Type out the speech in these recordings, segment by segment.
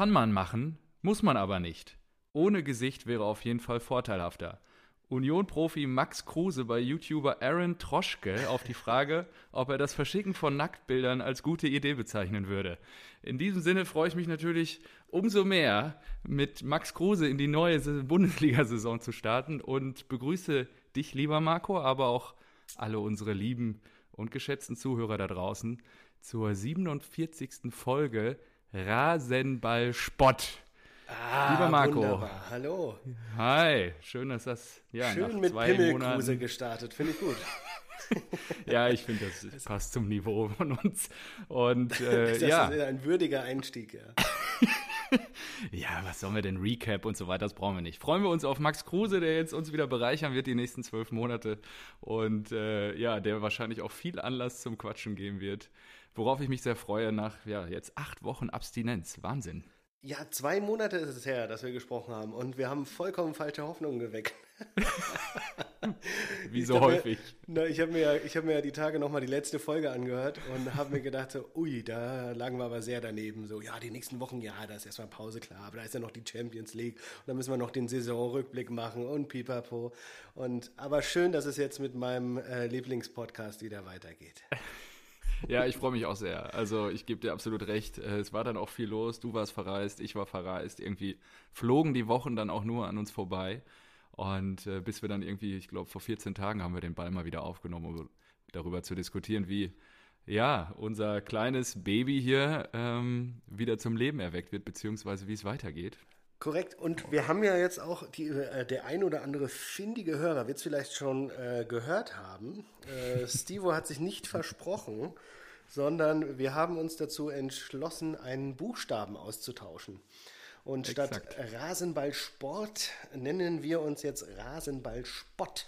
kann man machen, muss man aber nicht. Ohne Gesicht wäre auf jeden Fall vorteilhafter. Union-Profi Max Kruse bei YouTuber Aaron Troschke auf die Frage, ob er das Verschicken von Nacktbildern als gute Idee bezeichnen würde. In diesem Sinne freue ich mich natürlich umso mehr, mit Max Kruse in die neue Bundesliga-Saison zu starten und begrüße dich, lieber Marco, aber auch alle unsere lieben und geschätzten Zuhörer da draußen zur 47. Folge Rasenball Spott. Ah, Lieber Marco. Wunderbar. Hallo. Hi, schön, dass das ja, schön mit Pimmelkruse gestartet, finde ich gut. ja, ich finde, das, das passt zum Niveau von uns. Und äh, das ja. ist ein würdiger Einstieg, ja. ja, was sollen wir denn? Recap und so weiter, das brauchen wir nicht. Freuen wir uns auf Max Kruse, der jetzt uns wieder bereichern wird die nächsten zwölf Monate und äh, ja, der wahrscheinlich auch viel Anlass zum Quatschen geben wird. Worauf ich mich sehr freue nach ja jetzt acht Wochen Abstinenz. Wahnsinn. Ja, zwei Monate ist es her, dass wir gesprochen haben und wir haben vollkommen falsche Hoffnungen geweckt. Wie so häufig. Mir, na, ich habe mir, ich hab mir ja die Tage nochmal die letzte Folge angehört und habe mir gedacht, so, ui, da lagen wir aber sehr daneben. So, ja, die nächsten Wochen, ja, da ist erstmal Pause, klar, aber da ist ja noch die Champions League und da müssen wir noch den Saisonrückblick machen und pipapo. Und, aber schön, dass es jetzt mit meinem äh, Lieblingspodcast wieder weitergeht. Ja, ich freue mich auch sehr. Also ich gebe dir absolut recht. Äh, es war dann auch viel los. Du warst verreist, ich war verreist. Irgendwie flogen die Wochen dann auch nur an uns vorbei. Und äh, bis wir dann irgendwie, ich glaube, vor 14 Tagen haben wir den Ball mal wieder aufgenommen, um darüber zu diskutieren, wie ja, unser kleines Baby hier ähm, wieder zum Leben erweckt wird, beziehungsweise wie es weitergeht. Korrekt. Und wir haben ja jetzt auch die, äh, der ein oder andere findige Hörer wird es vielleicht schon äh, gehört haben. Äh, Stevo hat sich nicht versprochen, sondern wir haben uns dazu entschlossen, einen Buchstaben auszutauschen. Und Exakt. statt Rasenballsport nennen wir uns jetzt Rasenballspott.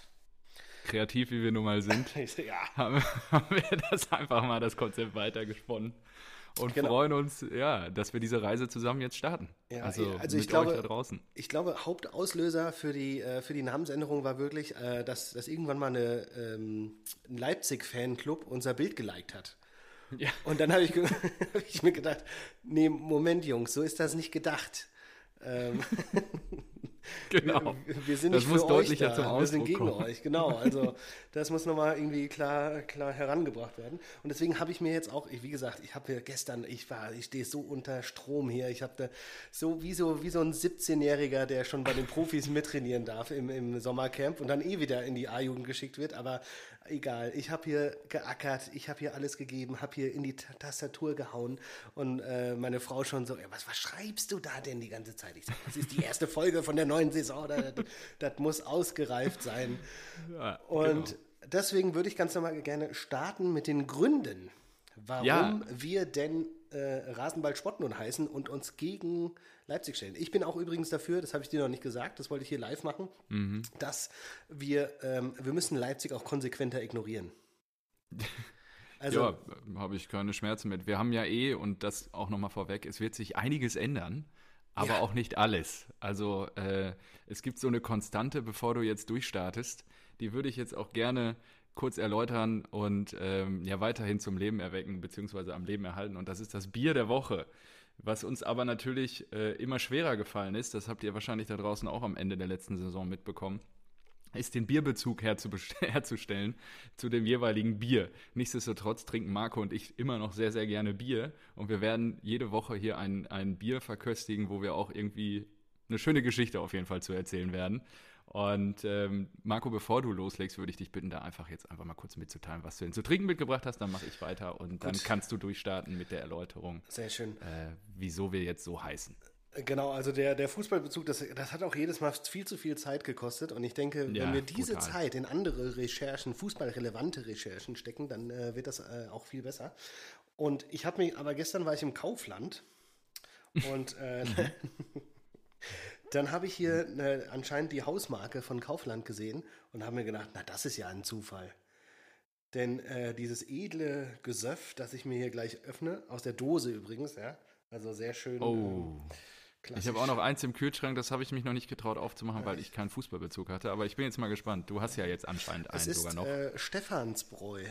Kreativ wie wir nun mal sind, ja. haben, haben wir das einfach mal das Konzept weitergesponnen und genau. freuen uns, ja, dass wir diese Reise zusammen jetzt starten. Ja, also, also ich glaube, da draußen. Ich glaube, Hauptauslöser für die äh, für die Namensänderung war wirklich, äh, dass, dass irgendwann mal eine, ähm, ein Leipzig-Fanclub unser Bild geliked hat. Ja. Und dann habe ich, hab ich mir gedacht, nee, Moment, Jungs, so ist das nicht gedacht. Ähm, genau. Wir, wir, sind das nicht muss für deutlicher euch da. zum Ausdruck Wir sind gegen kommen. euch, genau. Also das muss nochmal irgendwie klar, klar herangebracht werden. Und deswegen habe ich mir jetzt auch, wie gesagt, ich habe gestern, ich war, ich stehe so unter Strom hier. Ich habe da so wie so wie so ein 17-Jähriger, der schon bei den Profis mittrainieren darf im, im Sommercamp und dann eh wieder in die A-Jugend geschickt wird. Aber egal, ich habe hier geackert, ich habe hier alles gegeben, habe hier in die Tastatur gehauen und äh, meine Frau schon so, ja, was, was schreibst du da denn die ganze Zeit? Ich sage, das ist die erste Folge von der neuen Saison, das, das muss ausgereift sein. Ja, und genau. deswegen würde ich ganz normal gerne starten mit den Gründen, warum ja. wir denn äh, Rasenball-Sport nun heißen und uns gegen Leipzig stellen. Ich bin auch übrigens dafür, das habe ich dir noch nicht gesagt, das wollte ich hier live machen, mhm. dass wir, ähm, wir müssen Leipzig auch konsequenter ignorieren. Also, ja, habe ich keine Schmerzen mit. Wir haben ja eh, und das auch nochmal vorweg, es wird sich einiges ändern aber ja. auch nicht alles. Also äh, es gibt so eine Konstante, bevor du jetzt durchstartest, die würde ich jetzt auch gerne kurz erläutern und ähm, ja weiterhin zum Leben erwecken beziehungsweise am Leben erhalten. Und das ist das Bier der Woche. Was uns aber natürlich äh, immer schwerer gefallen ist, das habt ihr wahrscheinlich da draußen auch am Ende der letzten Saison mitbekommen, ist den Bierbezug herzustellen zu dem jeweiligen Bier. Nichtsdestotrotz trinken Marco und ich immer noch sehr, sehr gerne Bier und wir werden jede Woche hier ein, ein Bier verköstigen, wo wir auch irgendwie eine schöne Geschichte auf jeden Fall zu erzählen werden. Und ähm, Marco, bevor du loslegst, würde ich dich bitten, da einfach jetzt einfach mal kurz mitzuteilen, was du denn zu trinken mitgebracht hast. Dann mache ich weiter und Gut. dann kannst du durchstarten mit der Erläuterung. Sehr schön. Äh, wieso wir jetzt so heißen. Genau, also der, der Fußballbezug, das, das hat auch jedes Mal viel zu viel Zeit gekostet. Und ich denke, ja, wenn wir diese brutal. Zeit in andere Recherchen, fußballrelevante Recherchen stecken, dann äh, wird das äh, auch viel besser. Und ich habe mich, aber gestern war ich im Kaufland und äh, mhm. dann habe ich hier äh, anscheinend die Hausmarke von Kaufland gesehen und habe mir gedacht, na, das ist ja ein Zufall. Denn äh, dieses edle Gesöff, das ich mir hier gleich öffne, aus der Dose übrigens, ja, also sehr schön. Oh. Ähm, Klassisch. Ich habe auch noch eins im Kühlschrank, das habe ich mich noch nicht getraut aufzumachen, weil ich keinen Fußballbezug hatte. Aber ich bin jetzt mal gespannt. Du hast ja jetzt anscheinend einen es sogar noch. Äh, Stephansbräu.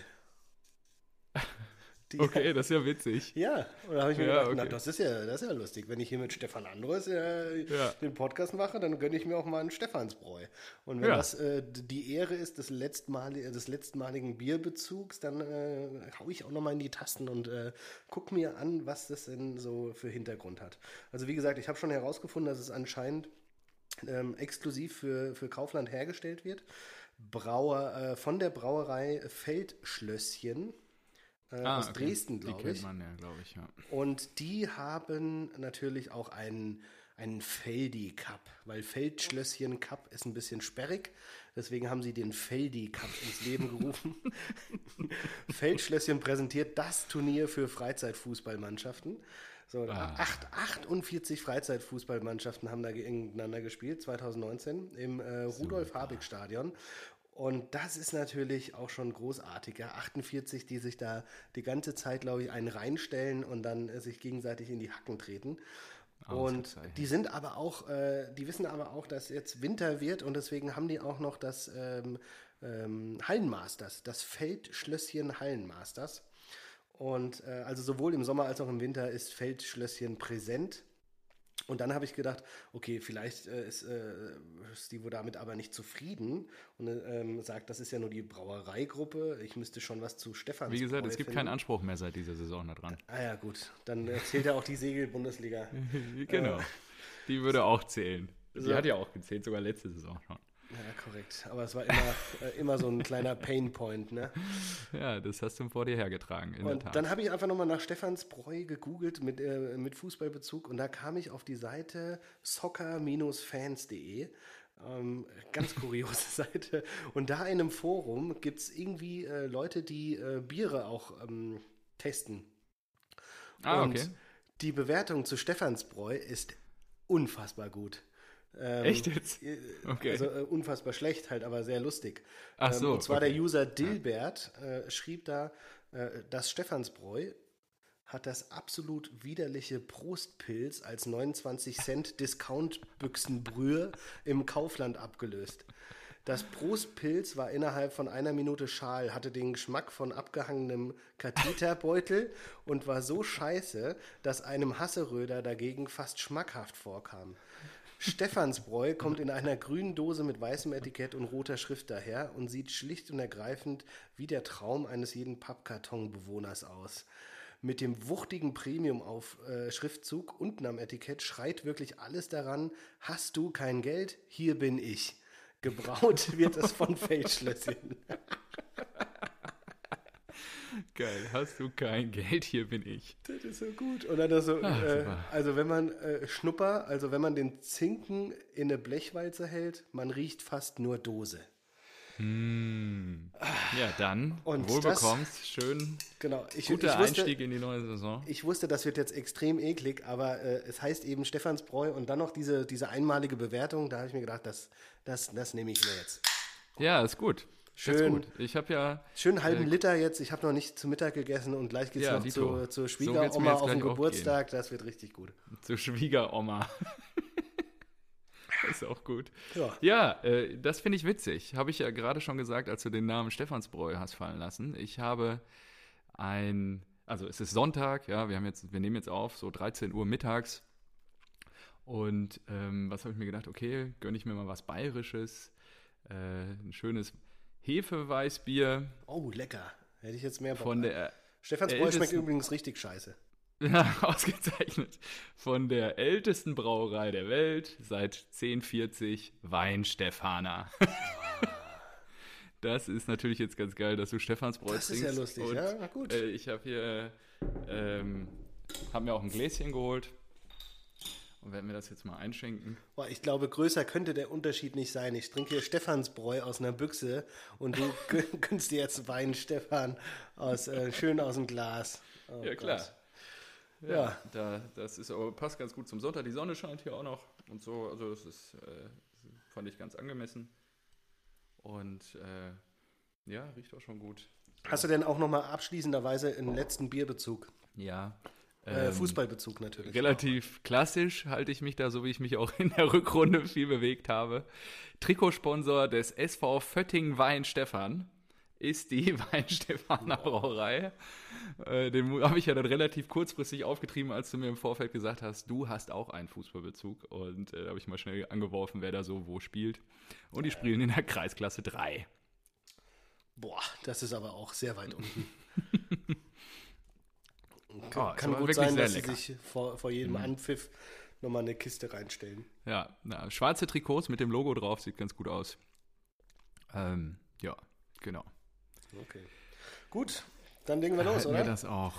Die, okay, das ist ja witzig. Ja, und da habe ich mir ja, gedacht, okay. na, das ist, ja, das ist ja lustig. Wenn ich hier mit Stefan Andres äh, ja. den Podcast mache, dann gönne ich mir auch mal einen Stephansbräu. Und wenn ja. das äh, die Ehre ist des, letztmalig, des letztmaligen Bierbezugs, dann äh, haue ich auch nochmal in die Tasten und äh, gucke mir an, was das denn so für Hintergrund hat. Also wie gesagt, ich habe schon herausgefunden, dass es anscheinend ähm, exklusiv für, für Kaufland hergestellt wird. Brauer, äh, von der Brauerei Feldschlösschen äh, ah, aus okay. Dresden, glaube ich. Die kennt man ja, glaube ich, ja. Und die haben natürlich auch einen, einen Feldi Cup, weil Feldschlösschen Cup ist ein bisschen sperrig. Deswegen haben sie den Feldi Cup ins Leben gerufen. Feldschlösschen präsentiert das Turnier für Freizeitfußballmannschaften. So, ah. acht, 48 Freizeitfußballmannschaften haben da gegeneinander gespielt, 2019 im äh, Rudolf-Habig-Stadion. Und das ist natürlich auch schon großartig. Ja? 48, die sich da die ganze Zeit, glaube ich, einen reinstellen und dann äh, sich gegenseitig in die Hacken treten. Und die sind aber auch, äh, die wissen aber auch, dass jetzt Winter wird und deswegen haben die auch noch das ähm, ähm, Hallenmasters, das Feldschlösschen Hallenmasters. Und äh, also sowohl im Sommer als auch im Winter ist Feldschlösschen präsent. Und dann habe ich gedacht, okay, vielleicht äh, ist äh, Steve damit aber nicht zufrieden und ähm, sagt, das ist ja nur die Brauereigruppe. Ich müsste schon was zu Stefan Wie gesagt, Bräu es gibt finden. keinen Anspruch mehr seit dieser Saison da dran. Ah ja, gut. Dann zählt ja auch die Segel-Bundesliga. genau. Äh, die würde auch zählen. Die so. hat ja auch gezählt, sogar letzte Saison schon. Ja, korrekt. Aber es war immer, äh, immer so ein kleiner Painpoint, ne? Ja, das hast du vor dir hergetragen, in und dann habe ich einfach nochmal nach Stefans Bräu gegoogelt mit, äh, mit Fußballbezug und da kam ich auf die Seite soccer-fans.de. Ähm, ganz kuriose Seite. Und da in einem Forum gibt es irgendwie äh, Leute, die äh, Biere auch ähm, testen. Ah, und okay. die Bewertung zu Stephansbräu ist unfassbar gut. Ähm, Echt jetzt? Äh, okay. Also äh, unfassbar schlecht halt, aber sehr lustig. Ach so. Ähm, und zwar okay. der User Dilbert äh, schrieb da, äh, das Stephansbräu hat das absolut widerliche Prostpilz als 29 Cent Discount-Büchsenbrühe im Kaufland abgelöst. Das Prostpilz war innerhalb von einer Minute schal, hatte den Geschmack von abgehangenem Katheterbeutel und war so scheiße, dass einem Hasseröder dagegen fast schmackhaft vorkam. Stephansbräu kommt in einer grünen Dose mit weißem Etikett und roter Schrift daher und sieht schlicht und ergreifend wie der Traum eines jeden Pappkartonbewohners aus. Mit dem wuchtigen Premium-Schriftzug äh, unten am Etikett schreit wirklich alles daran: Hast du kein Geld? Hier bin ich. Gebraut wird es von Feldschlösschen. Geil, hast du kein Geld, hier bin ich. Das ist so gut. Und dann so, Ach, äh, also wenn man äh, Schnupper, also wenn man den Zinken in eine Blechwalze hält, man riecht fast nur Dose. Hm. Ja, dann und wohl das, schön. Genau, ich, guter ich wusste, Einstieg in die neue Saison. Ich wusste, das wird jetzt extrem eklig, aber äh, es heißt eben Stephansbräu und dann noch diese, diese einmalige Bewertung. Da habe ich mir gedacht, das, das, das nehme ich mir jetzt. Ja, ist gut. Schön. Gut. Ich habe ja. Schön einen halben äh, Liter jetzt. Ich habe noch nicht zu Mittag gegessen und gleich geht es ja, noch zu, zur Schwiegeroma so auf den Geburtstag. Das wird richtig gut. Zur Schwiegeroma. ist auch gut. Ja, ja äh, das finde ich witzig. Habe ich ja gerade schon gesagt, als du den Namen Stephansbräu hast fallen lassen. Ich habe ein, also es ist Sonntag, ja, wir haben jetzt, wir nehmen jetzt auf, so 13 Uhr mittags. Und ähm, was habe ich mir gedacht? Okay, gönne ich mir mal was Bayerisches, äh, ein schönes Hefeweißbier. Oh, lecker. Hätte ich jetzt mehr Bock. Von der Stephansbräu schmeckt übrigens richtig scheiße. Ja, ausgezeichnet. Von der ältesten Brauerei der Welt, seit 1040, Weinstefaner. das ist natürlich jetzt ganz geil, dass du Stephansbräu trinkst. Das ist ja lustig, und, ja, gut. Äh, ich habe hier, ähm, habe mir auch ein Gläschen geholt und werden wir das jetzt mal einschenken. Boah, ich glaube, größer könnte der Unterschied nicht sein. Ich trinke hier Stephansbräu aus einer Büchse und du gönnst dir jetzt Wein, Stefan, aus, äh, schön aus dem Glas. Oh, ja, klar. Ja, ja. Da, das ist aber passt ganz gut zum Sonntag. Die Sonne scheint hier auch noch und so. Also, das ist, äh, fand ich ganz angemessen. Und äh, ja, riecht auch schon gut. Hast du denn auch nochmal abschließenderweise einen letzten Bierbezug? Ja, ähm, Fußballbezug natürlich. Relativ auch. klassisch halte ich mich da, so wie ich mich auch in der Rückrunde viel bewegt habe. Trikotsponsor des SV Fötting Wein Stefan ist die Weinstefaner Brauerei. Äh, den habe ich ja dann relativ kurzfristig aufgetrieben, als du mir im Vorfeld gesagt hast, du hast auch einen Fußballbezug. Und äh, da habe ich mal schnell angeworfen, wer da so wo spielt. Und die spielen in der Kreisklasse 3. Boah, das ist aber auch sehr weit unten. kann, oh, kann gut sein, dass lecker. sie sich vor, vor jedem mhm. Anpfiff nochmal eine Kiste reinstellen. Ja, na, schwarze Trikots mit dem Logo drauf, sieht ganz gut aus. Ähm, ja, genau. Okay. Gut, dann legen wir los, oder? wir das auch.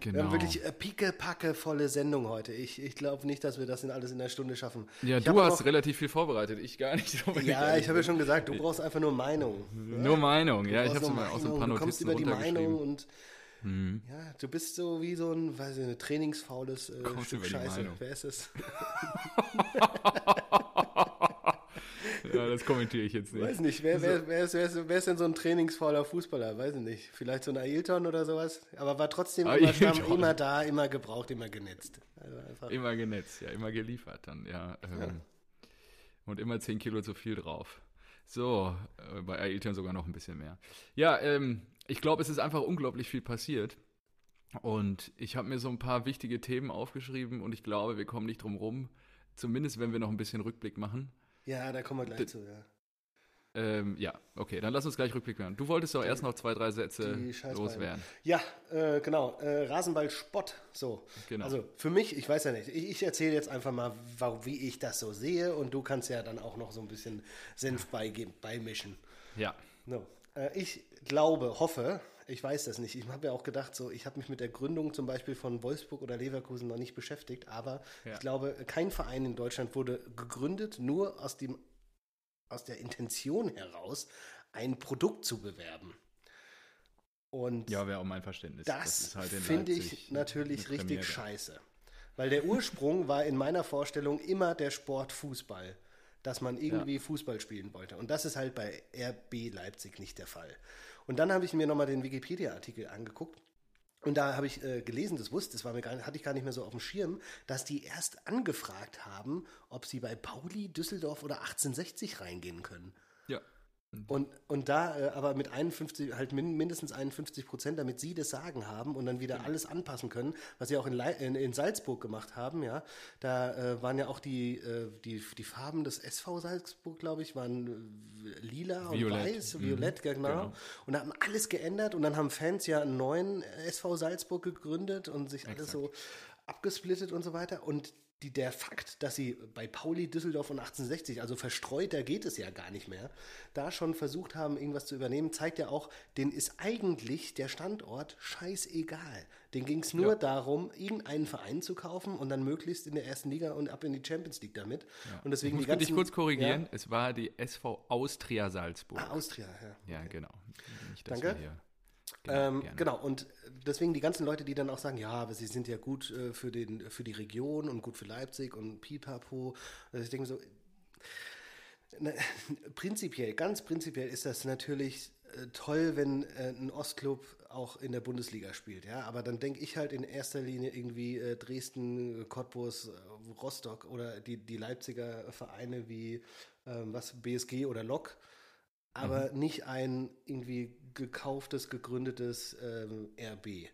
Genau. Wir haben genau. wirklich äh, picke volle Sendung heute. Ich, ich glaube nicht, dass wir das in alles in einer Stunde schaffen. Ja, ich du hast noch, relativ viel vorbereitet, ich gar nicht. So ja, ich habe ja schon gesagt, du brauchst einfach nur Meinung. Nur Meinung, ja. Ich habe so mal aus ein paar Du kommst über die Meinung und mhm. ja, du bist so wie so ein, weiß ich, ein trainingsfaules äh, Stück Scheiße. Wer ist es? Ja, das kommentiere ich jetzt nicht. Weiß nicht, wer, wer, wer, ist, wer, ist, wer ist denn so ein trainingsfauler Fußballer? Weiß ich nicht. Vielleicht so ein Ailton oder sowas? Aber war trotzdem immer, immer, da, immer gebraucht, immer genetzt. Also immer genetzt, ja, immer geliefert dann, ja. Ähm, ja. Und immer 10 Kilo zu viel drauf. So, äh, bei Ailton sogar noch ein bisschen mehr. Ja, ähm, ich glaube, es ist einfach unglaublich viel passiert. Und ich habe mir so ein paar wichtige Themen aufgeschrieben und ich glaube, wir kommen nicht drum rum, zumindest wenn wir noch ein bisschen Rückblick machen, ja, da kommen wir gleich D zu, ja. Ähm, ja, okay, dann lass uns gleich rückblicken. machen. Du wolltest doch erst noch zwei, drei Sätze loswerden. Ja, äh, genau. Äh, Rasenball-Spott. So. Genau. Also für mich, ich weiß ja nicht, ich, ich erzähle jetzt einfach mal, wie ich das so sehe und du kannst ja dann auch noch so ein bisschen Senf beigeben, beimischen. Ja. No. Äh, ich glaube, hoffe, ich weiß das nicht. Ich habe ja auch gedacht, so, ich habe mich mit der Gründung zum Beispiel von Wolfsburg oder Leverkusen noch nicht beschäftigt, aber ja. ich glaube, kein Verein in Deutschland wurde gegründet, nur aus, dem, aus der Intention heraus, ein Produkt zu bewerben. Und ja, wäre auch mein Verständnis. Das, das halt finde ich natürlich richtig scheiße. Weil der Ursprung war in meiner Vorstellung immer der Sport Fußball dass man irgendwie ja. Fußball spielen wollte. Und das ist halt bei RB Leipzig nicht der Fall. Und dann habe ich mir nochmal den Wikipedia-Artikel angeguckt. Und da habe ich äh, gelesen, das wusste, das war mir gar, hatte ich gar nicht mehr so auf dem Schirm, dass die erst angefragt haben, ob sie bei Pauli, Düsseldorf oder 1860 reingehen können. Und, und da äh, aber mit 51, halt min, mindestens 51 Prozent, damit sie das Sagen haben und dann wieder genau. alles anpassen können, was sie auch in, in, in Salzburg gemacht haben, ja. Da äh, waren ja auch die, äh, die, die Farben des SV Salzburg, glaube ich, waren äh, lila Violett. und weiß, mhm. violett, genau. genau. Und da haben alles geändert und dann haben Fans ja einen neuen SV Salzburg gegründet und sich Exakt. alles so abgesplittet und so weiter. Und die, der Fakt, dass sie bei Pauli, Düsseldorf und 1860, also verstreuter geht es ja gar nicht mehr, da schon versucht haben, irgendwas zu übernehmen, zeigt ja auch, denen ist eigentlich der Standort scheißegal. Den ging es nur ja. darum, irgendeinen Verein zu kaufen und dann möglichst in der ersten Liga und ab in die Champions League damit. Ja. Und deswegen ich muss dich kurz korrigieren, ja. es war die SV Austria Salzburg. Ah, Austria, ja. Ja, genau. Danke. Genau, ähm, genau, und deswegen die ganzen Leute, die dann auch sagen, ja, aber sie sind ja gut äh, für, den, für die Region und gut für Leipzig und Pipapo. Also ich denke so, na, prinzipiell, ganz prinzipiell ist das natürlich äh, toll, wenn äh, ein Ostclub auch in der Bundesliga spielt, ja. Aber dann denke ich halt in erster Linie irgendwie äh, Dresden, Cottbus, äh, Rostock oder die, die Leipziger Vereine wie ähm, was BSG oder Lok aber mhm. nicht ein irgendwie gekauftes, gegründetes ähm, RB.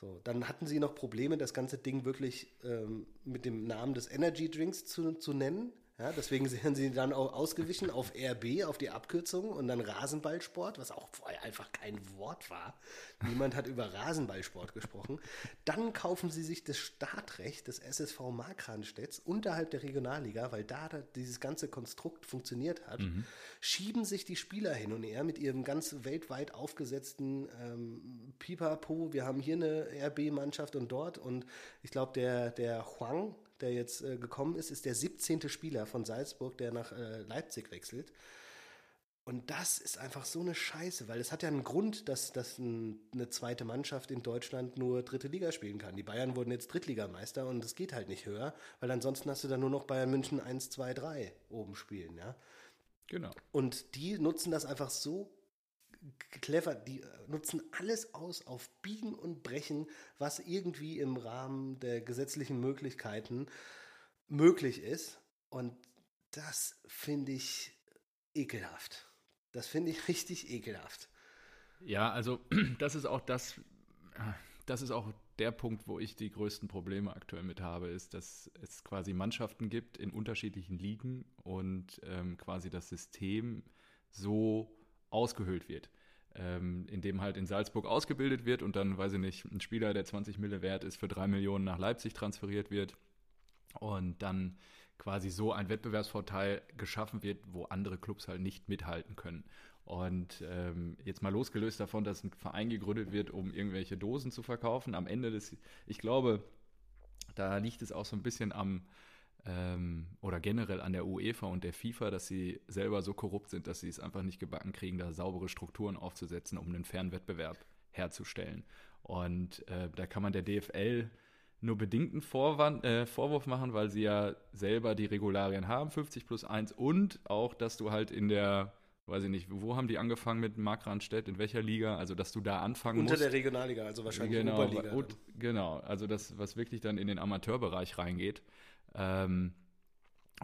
So, dann hatten sie noch Probleme, das ganze Ding wirklich ähm, mit dem Namen des Energy Drinks zu, zu nennen. Ja, deswegen sind sie dann auch ausgewichen auf RB, auf die Abkürzung und dann Rasenballsport, was auch vorher einfach kein Wort war. Niemand hat über Rasenballsport gesprochen. Dann kaufen sie sich das Startrecht des SSV Markranstädts unterhalb der Regionalliga, weil da dieses ganze Konstrukt funktioniert hat, mhm. schieben sich die Spieler hin und her mit ihrem ganz weltweit aufgesetzten ähm, Pipapo. Wir haben hier eine RB-Mannschaft und dort und ich glaube, der, der Huang, der jetzt äh, gekommen ist, ist der 17. Spieler von Salzburg, der nach äh, Leipzig wechselt. Und das ist einfach so eine Scheiße, weil es hat ja einen Grund, dass, dass ein, eine zweite Mannschaft in Deutschland nur dritte Liga spielen kann. Die Bayern wurden jetzt Drittligameister und es geht halt nicht höher, weil ansonsten hast du dann nur noch Bayern München 1, 2, 3 oben spielen, ja. Genau. Und die nutzen das einfach so clever, die nutzen alles aus auf Biegen und Brechen, was irgendwie im Rahmen der gesetzlichen Möglichkeiten möglich ist. Und das finde ich ekelhaft. Das finde ich richtig ekelhaft. Ja, also das ist auch das, das ist auch der Punkt, wo ich die größten Probleme aktuell mit habe, ist, dass es quasi Mannschaften gibt in unterschiedlichen Ligen und ähm, quasi das System so ausgehöhlt wird. Ähm, in dem halt in Salzburg ausgebildet wird und dann, weiß ich nicht, ein Spieler, der 20 Mille wert ist, für drei Millionen nach Leipzig transferiert wird und dann quasi so ein Wettbewerbsvorteil geschaffen wird, wo andere Clubs halt nicht mithalten können. Und ähm, jetzt mal losgelöst davon, dass ein Verein gegründet wird, um irgendwelche Dosen zu verkaufen. Am Ende des, ich glaube, da liegt es auch so ein bisschen am, ähm, oder generell an der UEFA und der FIFA, dass sie selber so korrupt sind, dass sie es einfach nicht gebacken kriegen, da saubere Strukturen aufzusetzen, um einen fairen Wettbewerb herzustellen. Und äh, da kann man der DFL nur bedingten Vorwand, äh, Vorwurf machen, weil sie ja selber die Regularien haben, 50 plus 1 und auch, dass du halt in der weiß ich nicht, wo haben die angefangen mit Mark Randstedt, in welcher Liga? Also, dass du da anfangen Unter musst. Unter der Regionalliga, also wahrscheinlich genau, Oberliga. Und, genau, also das, was wirklich dann in den Amateurbereich reingeht. Ähm,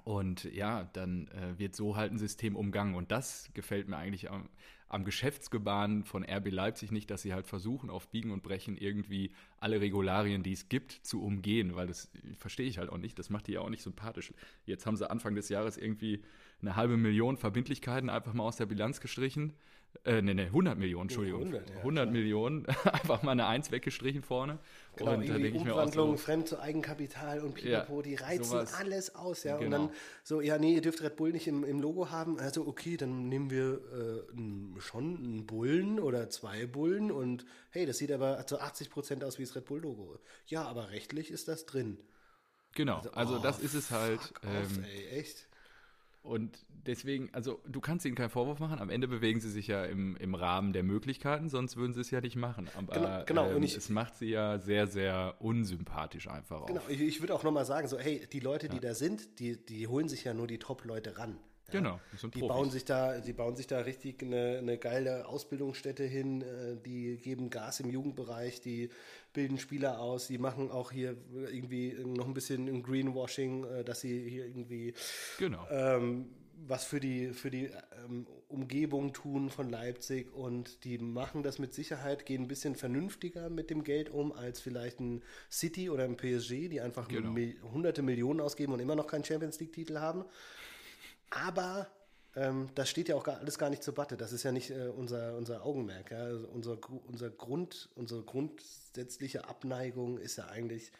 und ja, dann äh, wird so halt ein System umgangen. Und das gefällt mir eigentlich am, am Geschäftsgebaren von RB Leipzig nicht, dass sie halt versuchen, auf Biegen und Brechen irgendwie alle Regularien, die es gibt, zu umgehen, weil das verstehe ich halt auch nicht. Das macht die ja auch nicht sympathisch. Jetzt haben sie Anfang des Jahres irgendwie eine halbe Million Verbindlichkeiten einfach mal aus der Bilanz gestrichen. Äh, ne, ne, 100 Millionen, Entschuldigung. 100, ja, 100 Millionen, einfach mal eine Eins weggestrichen vorne. Genau, und da denke ich mir auch so, fremd zu Eigenkapital und Pipapo, ja, die reizen sowas. alles aus, ja. Genau. Und dann so, ja, nee, ihr dürft Red Bull nicht im, im Logo haben. Also, okay, dann nehmen wir äh, schon einen Bullen oder zwei Bullen und hey, das sieht aber zu 80 Prozent aus wie das Red Bull-Logo. Ja, aber rechtlich ist das drin. Genau, also, also oh, das ist es halt. Off, ähm, ey, echt? Und deswegen, also du kannst ihnen keinen Vorwurf machen. Am Ende bewegen sie sich ja im, im Rahmen der Möglichkeiten, sonst würden sie es ja nicht machen. Aber genau, genau. Ähm, ich, es macht sie ja sehr, sehr unsympathisch einfach Genau, ich, ich würde auch nochmal sagen, so, hey, die Leute, die ja. da sind, die, die holen sich ja nur die Top-Leute ran. Genau, die bauen sich da, die bauen sich da richtig eine, eine geile Ausbildungsstätte hin, äh, die geben Gas im Jugendbereich, die bilden Spieler aus, die machen auch hier irgendwie noch ein bisschen Greenwashing, äh, dass sie hier irgendwie genau. ähm, was für die, für die ähm, Umgebung tun von Leipzig und die machen das mit Sicherheit, gehen ein bisschen vernünftiger mit dem Geld um als vielleicht ein City oder ein PSG, die einfach genau. Hunderte Millionen ausgeben und immer noch keinen Champions League-Titel haben. Aber ähm, das steht ja auch gar, alles gar nicht zur Batte. Das ist ja nicht äh, unser, unser Augenmerk. Ja? Also unser, unser Grund, unsere grundsätzliche Abneigung ist ja eigentlich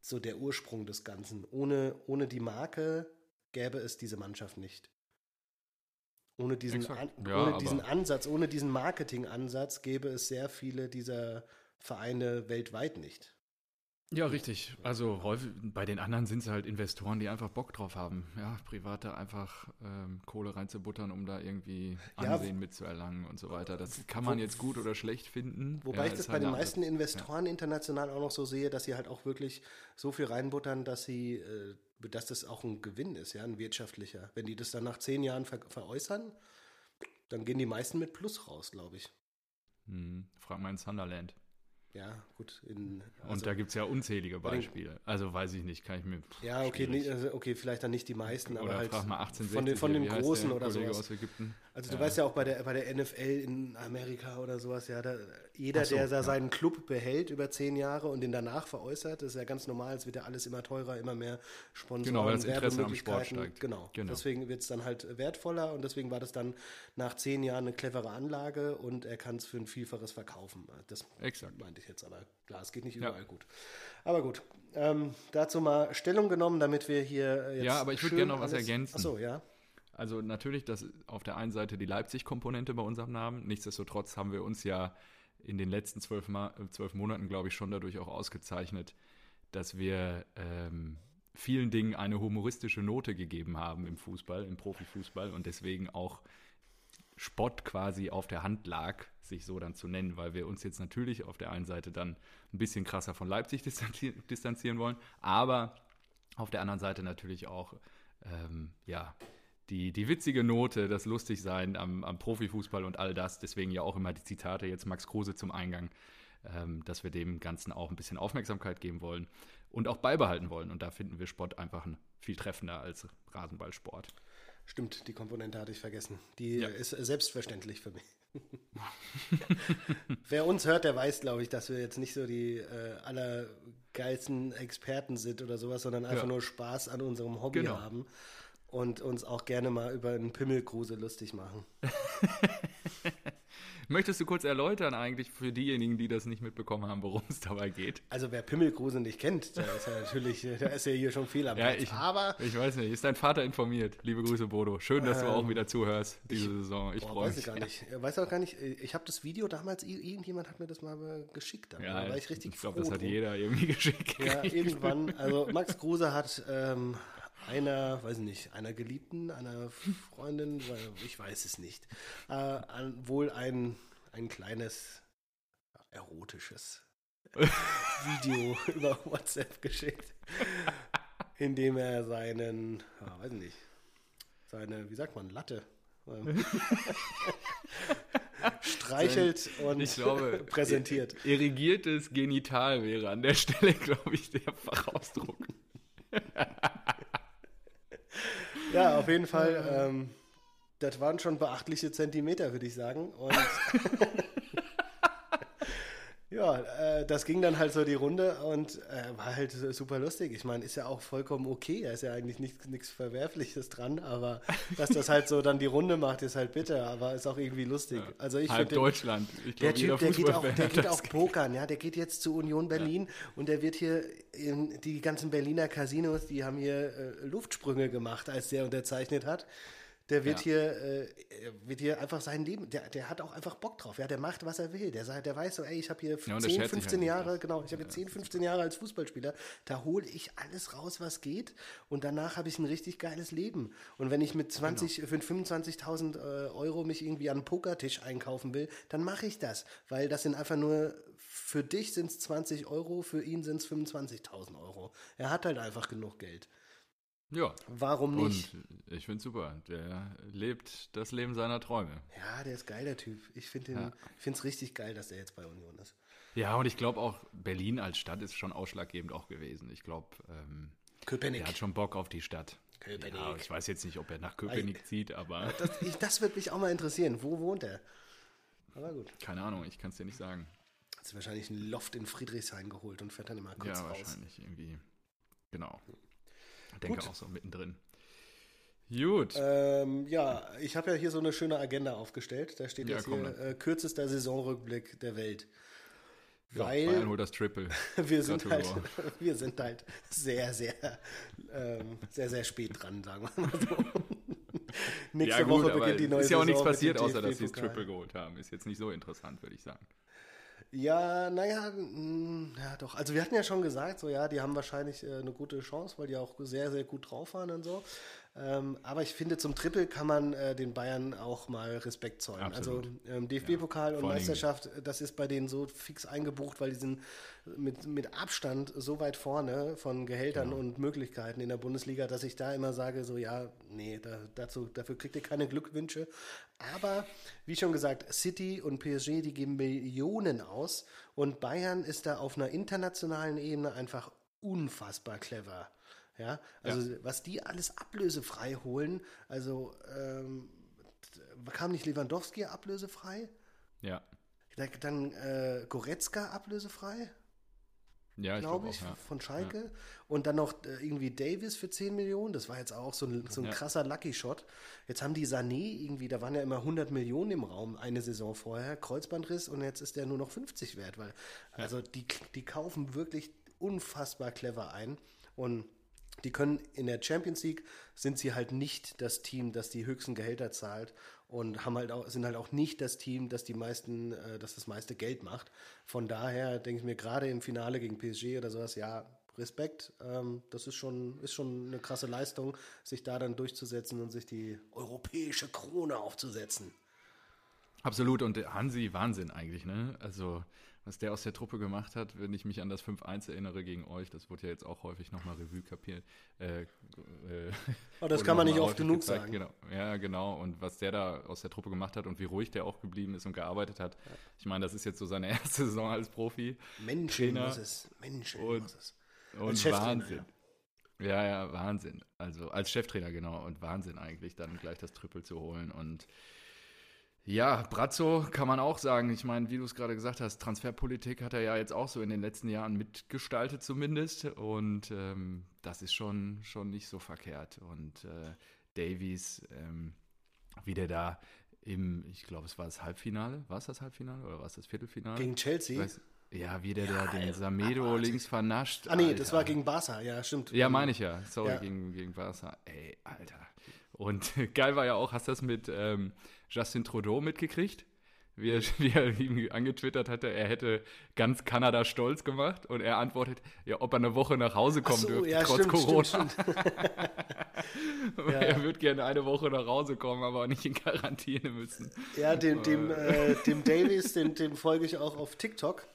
so der Ursprung des Ganzen. Ohne, ohne die Marke gäbe es diese Mannschaft nicht. Ohne diesen, an, ja, ohne diesen Ansatz, ohne diesen Marketingansatz gäbe es sehr viele dieser Vereine weltweit nicht. Ja, richtig. Also häufig, bei den anderen sind es halt Investoren, die einfach Bock drauf haben, ja, Private einfach ähm, Kohle reinzubuttern, um da irgendwie Ansehen ja, mitzuerlangen und so weiter. Das kann man jetzt gut oder schlecht finden. Wobei ja, ich das bei halt den meisten Investoren ja. international auch noch so sehe, dass sie halt auch wirklich so viel reinbuttern, dass sie, äh, dass das auch ein Gewinn ist, ja, ein wirtschaftlicher. Wenn die das dann nach zehn Jahren ver veräußern, dann gehen die meisten mit Plus raus, glaube ich. Hm, frag mal in Sunderland. Ja, gut. In, also und da gibt es ja unzählige Beispiele. Also weiß ich nicht, kann ich mir. Ja, okay, nee, also okay, vielleicht dann nicht die meisten, oder aber halt frag mal 18, von den, von den Großen oder sowas. Aus Ägypten? Also du ja. weißt ja auch bei der, bei der NFL in Amerika oder sowas, ja, da, jeder, so, der da ja. seinen Club behält über zehn Jahre und den danach veräußert, ist ja ganz normal, es wird ja alles immer teurer, immer mehr Sponsoren, genau, weil das Interesse am Sport steigt. Genau. genau. Deswegen wird es dann halt wertvoller und deswegen war das dann nach zehn Jahren eine clevere Anlage und er kann es für ein Vielfaches verkaufen. Das Exakt. meinte ich jetzt aber. Klar, es geht nicht überall ja. gut. Aber gut, ähm, dazu mal Stellung genommen, damit wir hier jetzt. Ja, aber ich würde gerne noch was ergänzen. Achso, ja. Also natürlich, dass auf der einen Seite die Leipzig-Komponente bei unserem Namen. Nichtsdestotrotz haben wir uns ja in den letzten zwölf, zwölf Monaten, glaube ich, schon dadurch auch ausgezeichnet, dass wir ähm, vielen Dingen eine humoristische Note gegeben haben im Fußball, im Profifußball und deswegen auch Spott quasi auf der Hand lag, sich so dann zu nennen, weil wir uns jetzt natürlich auf der einen Seite dann ein bisschen krasser von Leipzig distanzieren wollen, aber auf der anderen Seite natürlich auch ähm, ja, die, die witzige Note, das Lustigsein am, am Profifußball und all das. Deswegen ja auch immer die Zitate jetzt Max Kruse zum Eingang, ähm, dass wir dem Ganzen auch ein bisschen Aufmerksamkeit geben wollen und auch beibehalten wollen. Und da finden wir Sport einfach viel treffender als Rasenballsport. Stimmt, die Komponente hatte ich vergessen. Die ja. ist selbstverständlich für mich. Wer uns hört, der weiß, glaube ich, dass wir jetzt nicht so die äh, allergeilsten Experten sind oder sowas, sondern einfach ja. nur Spaß an unserem Hobby genau. haben und uns auch gerne mal über einen Pimmelkruse lustig machen. Möchtest du kurz erläutern eigentlich für diejenigen, die das nicht mitbekommen haben, worum es dabei geht? Also wer Pimmelkruse nicht kennt, der ist ja natürlich, da ist ja hier schon viel am ja, Platz. Ich, Aber ich weiß nicht, ist dein Vater informiert? Liebe Grüße, Bodo. Schön, dass ähm, du auch wieder zuhörst diese ich, Saison. Ich freue mich. Weiß ich gar nicht. Ja. Weiß auch gar nicht. Ich habe das Video damals, irgendjemand hat mir das mal geschickt. ja, da war ich richtig Ich glaube, das hat jeder irgendwie geschickt. Ja, irgendwann. Also Max Kruse hat ähm, einer, weiß ich nicht, einer Geliebten, einer Freundin, ich weiß es nicht, äh, wohl ein, ein kleines erotisches Video über WhatsApp geschickt, in dem er seinen, ja, weiß ich nicht, seine, wie sagt man, Latte ähm, streichelt und glaube, präsentiert. Irrigiertes Genital wäre an der Stelle, glaube ich, der Fachausdruck. Ja, auf jeden Fall. Ähm, das waren schon beachtliche Zentimeter, würde ich sagen. Und ja, äh, das ging dann halt so die Runde und äh, war halt super lustig. Ich meine, ist ja auch vollkommen okay. Da ist ja eigentlich nichts Verwerfliches dran, aber dass das halt so dann die Runde macht, ist halt bitter, aber ist auch irgendwie lustig. Ja, also ich Halb Deutschland. Ich glaub, der Typ, der geht auch, der geht auch pokern, ja. Der geht jetzt zu Union Berlin ja. und der wird hier in die ganzen Berliner Casinos, die haben hier äh, Luftsprünge gemacht, als der unterzeichnet hat. Der wird ja. hier, äh, wird hier einfach sein Leben, der, der hat auch einfach Bock drauf, ja, der macht, was er will. Der, sagt, der weiß so, ey, ich habe hier ja, 10, 15 halt Jahre, genau, ich habe ja, 10, 15 Jahre als Fußballspieler, da hole ich alles raus, was geht und danach habe ich ein richtig geiles Leben. Und wenn ich mit 20, genau. für 25.000 äh, Euro mich irgendwie an einen Pokertisch einkaufen will, dann mache ich das, weil das sind einfach nur, für dich sind es 20 Euro, für ihn sind es 25.000 Euro. Er hat halt einfach genug Geld. Ja. Warum nicht? Und ich finde super. Der lebt das Leben seiner Träume. Ja, der ist geil, der Typ. Ich finde ja. es richtig geil, dass er jetzt bei Union ist. Ja, und ich glaube auch, Berlin als Stadt ist schon ausschlaggebend auch gewesen. Ich glaube, ähm, Köpenick. Er hat schon Bock auf die Stadt. Köpenick. Ja, ich weiß jetzt nicht, ob er nach Köpenick Weil, zieht, aber. Das, ich, das würde mich auch mal interessieren. Wo wohnt er? Aber gut. Keine Ahnung, ich kann es dir nicht sagen. Hat sich wahrscheinlich ein Loft in Friedrichshain geholt und fährt dann immer kurz ja, raus. Ja, wahrscheinlich irgendwie. Genau. Ich denke Gut. auch so mittendrin. Gut. Ähm, ja, ich habe ja hier so eine schöne Agenda aufgestellt. Da steht ja, jetzt hier äh, kürzester Saisonrückblick der Welt. Weil ja, Bayern holt das Triple. wir, sind halt, wir sind halt sehr, sehr, ähm, sehr, sehr spät dran, sagen wir mal so. Nächste ja, gut, Woche beginnt die neue Ist ja auch nichts passiert, außer dass sie das Triple geholt haben. Ist jetzt nicht so interessant, würde ich sagen. Ja, naja, mm, ja doch. Also wir hatten ja schon gesagt, so ja, die haben wahrscheinlich äh, eine gute Chance, weil die auch sehr, sehr gut drauf waren und so. Ähm, aber ich finde, zum Triple kann man äh, den Bayern auch mal Respekt zollen. Absolut. Also ähm, DFB-Pokal ja, und Meisterschaft, das ist bei denen so fix eingebucht, weil die sind mit, mit Abstand so weit vorne von Gehältern genau. und Möglichkeiten in der Bundesliga, dass ich da immer sage, so ja, nee, da, dazu, dafür kriegt ihr keine Glückwünsche. Aber wie schon gesagt, City und PSG, die geben Millionen aus und Bayern ist da auf einer internationalen Ebene einfach unfassbar clever. Ja, also ja. was die alles ablösefrei holen, also ähm, kam nicht Lewandowski ablösefrei? Ja. Dann äh, Goretzka ablösefrei? Ja, glaube ich, glaub auch, ja. von Schalke. Ja. Und dann noch äh, irgendwie Davis für 10 Millionen. Das war jetzt auch so ein, so ein ja. krasser Lucky-Shot. Jetzt haben die Sané irgendwie, da waren ja immer 100 Millionen im Raum eine Saison vorher, Kreuzbandriss und jetzt ist der nur noch 50 wert. Weil, also die, die kaufen wirklich unfassbar clever ein. Und die können in der Champions League sind sie halt nicht das Team, das die höchsten Gehälter zahlt und haben halt auch, sind halt auch nicht das Team, das die meisten, äh, das das meiste Geld macht. Von daher denke ich mir gerade im Finale gegen PSG oder sowas, ja, Respekt. Ähm, das ist schon, ist schon eine krasse Leistung, sich da dann durchzusetzen und sich die europäische Krone aufzusetzen. Absolut. Und Hansi, Wahnsinn eigentlich, ne? Also was der aus der Truppe gemacht hat, wenn ich mich an das 5-1 erinnere gegen euch, das wurde ja jetzt auch häufig nochmal Revue kapiert. Äh, äh, oh, das kann man nicht oft genug gezeigt. sagen. Genau, ja, genau. Und was der da aus der Truppe gemacht hat und wie ruhig der auch geblieben ist und gearbeitet hat. Ja. Ich meine, das ist jetzt so seine erste Saison als Profi. Menschen Trainer. muss es. Menschen und, muss es. Und Wahnsinn. Ja. ja, ja, Wahnsinn. Also als Cheftrainer, genau. Und Wahnsinn eigentlich, dann gleich das Triple zu holen und Ja, Brazzo kann man auch sagen. Ich meine, wie du es gerade gesagt hast, Transferpolitik hat er ja jetzt auch so in den letzten Jahren mitgestaltet zumindest. Und ähm, das ist schon, schon nicht so verkehrt. Und äh, Davies, ähm, wie der da im, ich glaube, es war das Halbfinale. War es das Halbfinale oder war es das Viertelfinale? Gegen Chelsea? Weiß, ja, wie der ja, da den Samedo links vernascht. Ah, nee, Alter. das war gegen Barca, ja, stimmt. Ja, meine ich ja. Sorry, ja. Gegen, gegen Barca. Ey, Alter. Und geil war ja auch, hast du das mit ähm, Justin Trudeau mitgekriegt? Wie er, wie er ihm angetwittert hatte, er hätte ganz Kanada stolz gemacht und er antwortet, ja, ob er eine Woche nach Hause kommen so, dürfte, ja, trotz stimmt, Corona. Stimmt, stimmt. ja. Er würde gerne eine Woche nach Hause kommen, aber nicht in Quarantäne müssen. Ja, dem, dem, äh, dem Davies, dem, dem folge ich auch auf TikTok.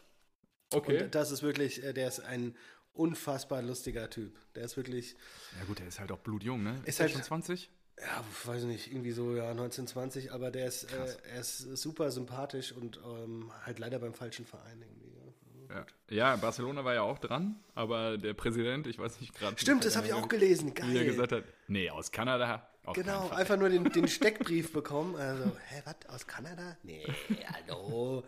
Okay. Und das ist wirklich, äh, der ist ein unfassbar lustiger Typ. Der ist wirklich. Ja, gut, der ist halt auch blutjung, ne? Ist, ist halt schon 20? Ja, weiß nicht, irgendwie so, ja, 1920, aber der ist, äh, er ist super sympathisch und ähm, halt leider beim falschen Verein irgendwie. Ja. ja. Barcelona war ja auch dran, aber der Präsident, ich weiß nicht gerade. Stimmt, das habe ich auch gelesen, geil. Wie er gesagt hat, nee, aus Kanada. Genau, einfach nur den, den Steckbrief bekommen. Also, hä, was, aus Kanada? Nee, hallo.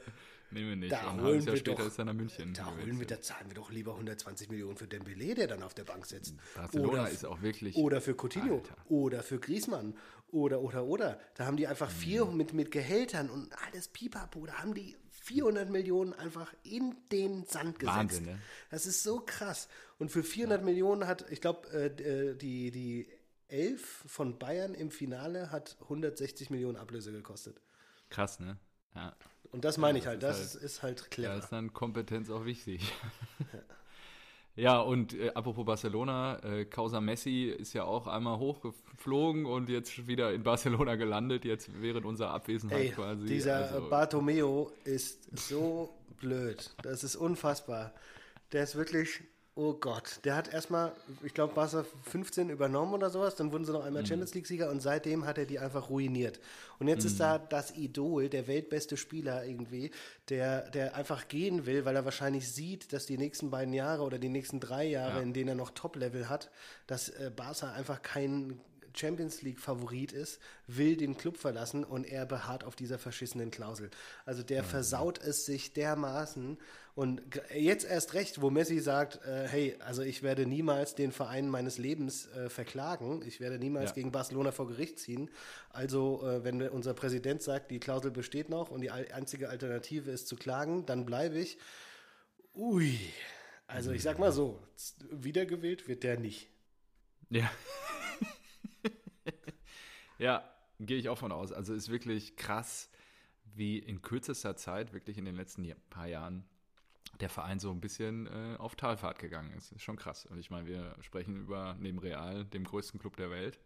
Nehmen wir nicht. Da holen wir später doch, ist er nach München. Da holen wir, da zahlen wir doch lieber 120 Millionen für Dembele, der dann auf der Bank sitzt. Barcelona oder, ist auch wirklich. Oder für Coutinho. Alter. Oder für Griezmann. Oder, oder, oder. Da haben die einfach vier mhm. mit, mit Gehältern und alles pipapo. Da haben die 400 Millionen einfach in den Sand gesetzt. Wahnsinn, ne? Das ist so krass. Und für 400 ja. Millionen hat, ich glaube, äh, äh, die, die Elf von Bayern im Finale hat 160 Millionen Ablöse gekostet. Krass, ne? Ja. Und das meine ja, ich halt, das ist, halt, ist halt clever. Da ist dann Kompetenz auch wichtig. Ja, ja und äh, apropos Barcelona, äh, Causa Messi ist ja auch einmal hochgeflogen und jetzt wieder in Barcelona gelandet, jetzt während unserer Abwesenheit Ey, quasi. Dieser also, Bartomeo ist so blöd. Das ist unfassbar. Der ist wirklich Oh Gott, der hat erstmal, ich glaube, Barca 15 übernommen oder sowas, dann wurden sie noch einmal mhm. Champions League-Sieger und seitdem hat er die einfach ruiniert. Und jetzt mhm. ist da das Idol, der weltbeste Spieler irgendwie, der, der einfach gehen will, weil er wahrscheinlich sieht, dass die nächsten beiden Jahre oder die nächsten drei Jahre, ja. in denen er noch Top-Level hat, dass äh, Barca einfach kein Champions League Favorit ist, will den Club verlassen und er beharrt auf dieser verschissenen Klausel. Also der mhm. versaut es sich dermaßen und jetzt erst recht, wo Messi sagt, äh, hey, also ich werde niemals den Verein meines Lebens äh, verklagen, ich werde niemals ja. gegen Barcelona vor Gericht ziehen. Also äh, wenn unser Präsident sagt, die Klausel besteht noch und die einzige Alternative ist zu klagen, dann bleibe ich. Ui, also ich sag mal so, wiedergewählt wird der nicht. Ja. Ja, gehe ich auch von aus. Also ist wirklich krass, wie in kürzester Zeit, wirklich in den letzten paar Jahren, der Verein so ein bisschen äh, auf Talfahrt gegangen ist. Ist schon krass. Und ich meine, wir sprechen über neben Real, dem größten Club der Welt.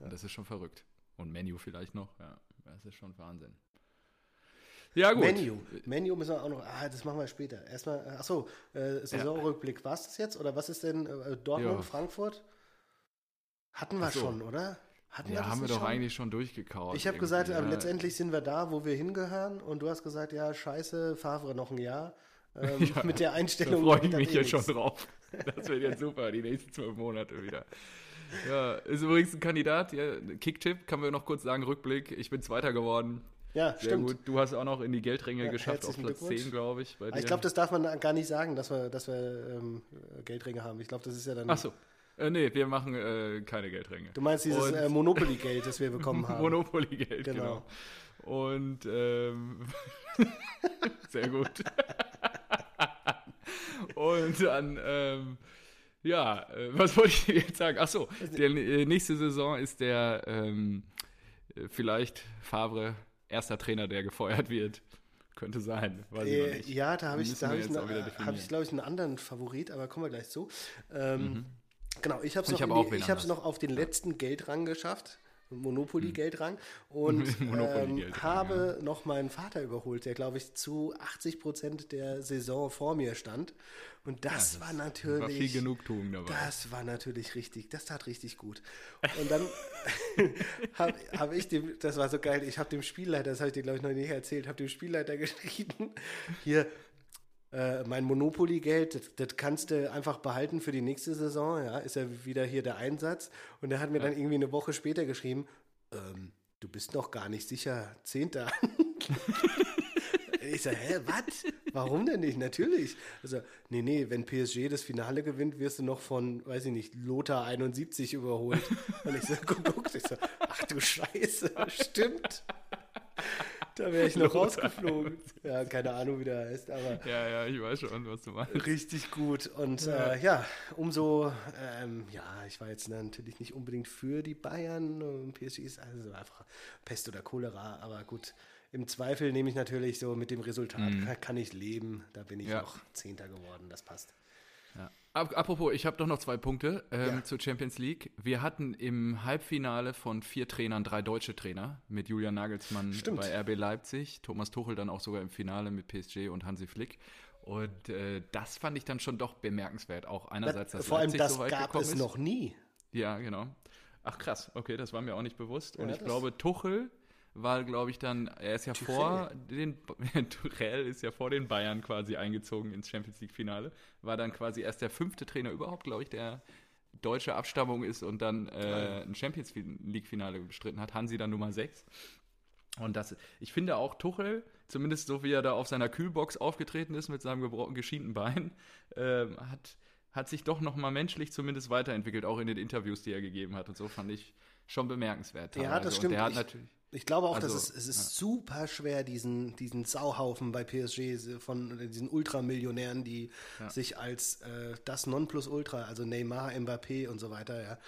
Und das ist schon verrückt. Und Menu vielleicht noch. Ja, das ist schon Wahnsinn. Ja, gut. Menu. Menu müssen wir auch noch. Ah, das machen wir später. Erstmal, achso, äh, Saisonrückblick. Ja. War es das jetzt? Oder was ist denn äh, Dortmund, ja. Frankfurt? Hatten wir so. schon, oder? Hatten ja, wir haben wir doch schon? eigentlich schon durchgekaut. Ich habe gesagt, ja. letztendlich sind wir da, wo wir hingehören. Und du hast gesagt, ja, scheiße, Favre noch ein Jahr. Ähm, ja, mit der Einstellung. Da freue ich mich jetzt schon drauf. Das wird jetzt super, die nächsten zwölf Monate wieder. Ja, ist übrigens ein Kandidat. Ja, Kicktipp, kann man noch kurz sagen, Rückblick. Ich bin Zweiter geworden. Ja, Sehr stimmt. gut. Du hast auch noch in die Geldränge ja, geschafft, auf Platz 10, glaube ich. ich glaube, das darf man gar nicht sagen, dass wir, dass wir ähm, Geldränge haben. Ich glaube, das ist ja dann. Ach so. Äh, nee, wir machen äh, keine Geldränge. Du meinst dieses äh, Monopoly-Geld, das wir bekommen haben? Monopoly-Geld, genau. genau. Und ähm, sehr gut. Und dann, ähm, ja, äh, was wollte ich jetzt sagen? Achso, der äh, nächste Saison ist der ähm, vielleicht Favre erster Trainer, der gefeuert wird. Könnte sein, weiß ich noch nicht. Ja, da habe ich, da hab ich, hab ich glaube ich, einen anderen Favorit, aber kommen wir gleich zu. Ähm, mhm. Genau, ich habe es noch, noch auf den letzten Geldrang geschafft. Monopoly-Geldrang und Monopoly ähm, habe ja. noch meinen Vater überholt, der glaube ich zu 80 Prozent der Saison vor mir stand. Und das, ja, das war natürlich. War viel Genugtuung dabei. Das war natürlich richtig, das tat richtig gut. Und dann habe hab ich dem, das war so geil, ich habe dem Spielleiter, das habe ich dir glaube ich noch nicht erzählt, habe dem Spielleiter geschrieben, hier, äh, mein Monopoly-Geld, das, das, kannst du einfach behalten für die nächste Saison, ja, ist ja wieder hier der Einsatz. Und er hat mir ja. dann irgendwie eine Woche später geschrieben, ähm, du bist noch gar nicht sicher Zehnter. ich sage, hä, was? Warum denn nicht? Natürlich. Also, nee, nee, wenn PSG das Finale gewinnt, wirst du noch von, weiß ich nicht, Lothar 71 überholt. Und ich so, guck, guck, ich so, ach du Scheiße, stimmt. Da wäre ich noch rausgeflogen. Ja, keine Ahnung, wie der heißt, aber. Ja, ja, ich weiß schon, was du meinst. Richtig gut. Und ja, äh, ja umso, ähm, ja, ich war jetzt natürlich nicht unbedingt für die Bayern. PSG ist also einfach Pest oder Cholera, aber gut. Im Zweifel nehme ich natürlich so mit dem Resultat, mhm. kann ich leben. Da bin ich ja. auch Zehnter geworden, das passt. Apropos, ich habe doch noch zwei Punkte ähm, ja. zur Champions League. Wir hatten im Halbfinale von vier Trainern drei deutsche Trainer mit Julian Nagelsmann Stimmt. bei RB Leipzig, Thomas Tuchel dann auch sogar im Finale mit PSG und Hansi Flick. Und äh, das fand ich dann schon doch bemerkenswert. Auch einerseits, dass Vor allem das so gab es ist. noch nie. Ja, genau. Ach krass, okay, das war mir auch nicht bewusst. Und ja, ich glaube, Tuchel war, glaube ich, dann, er ist ja Tuchel. vor den, Tuchel ist ja vor den Bayern quasi eingezogen ins Champions League-Finale, war dann quasi erst der fünfte Trainer überhaupt, glaube ich, der deutsche Abstammung ist und dann äh, ein Champions League-Finale bestritten hat. Hansi dann Nummer 6. Und das, ich finde auch Tuchel, zumindest so wie er da auf seiner Kühlbox aufgetreten ist mit seinem geschienten Bein, äh, hat, hat sich doch nochmal menschlich zumindest weiterentwickelt, auch in den Interviews, die er gegeben hat. Und so fand ich schon bemerkenswert. Ja, das stimmt. Und der hat natürlich ich glaube auch, also, dass es, es ist ja. super schwer, diesen, diesen Sauhaufen bei PSG von diesen Ultramillionären, die ja. sich als äh, das Nonplusultra, also Neymar, Mbappé und so weiter, ja.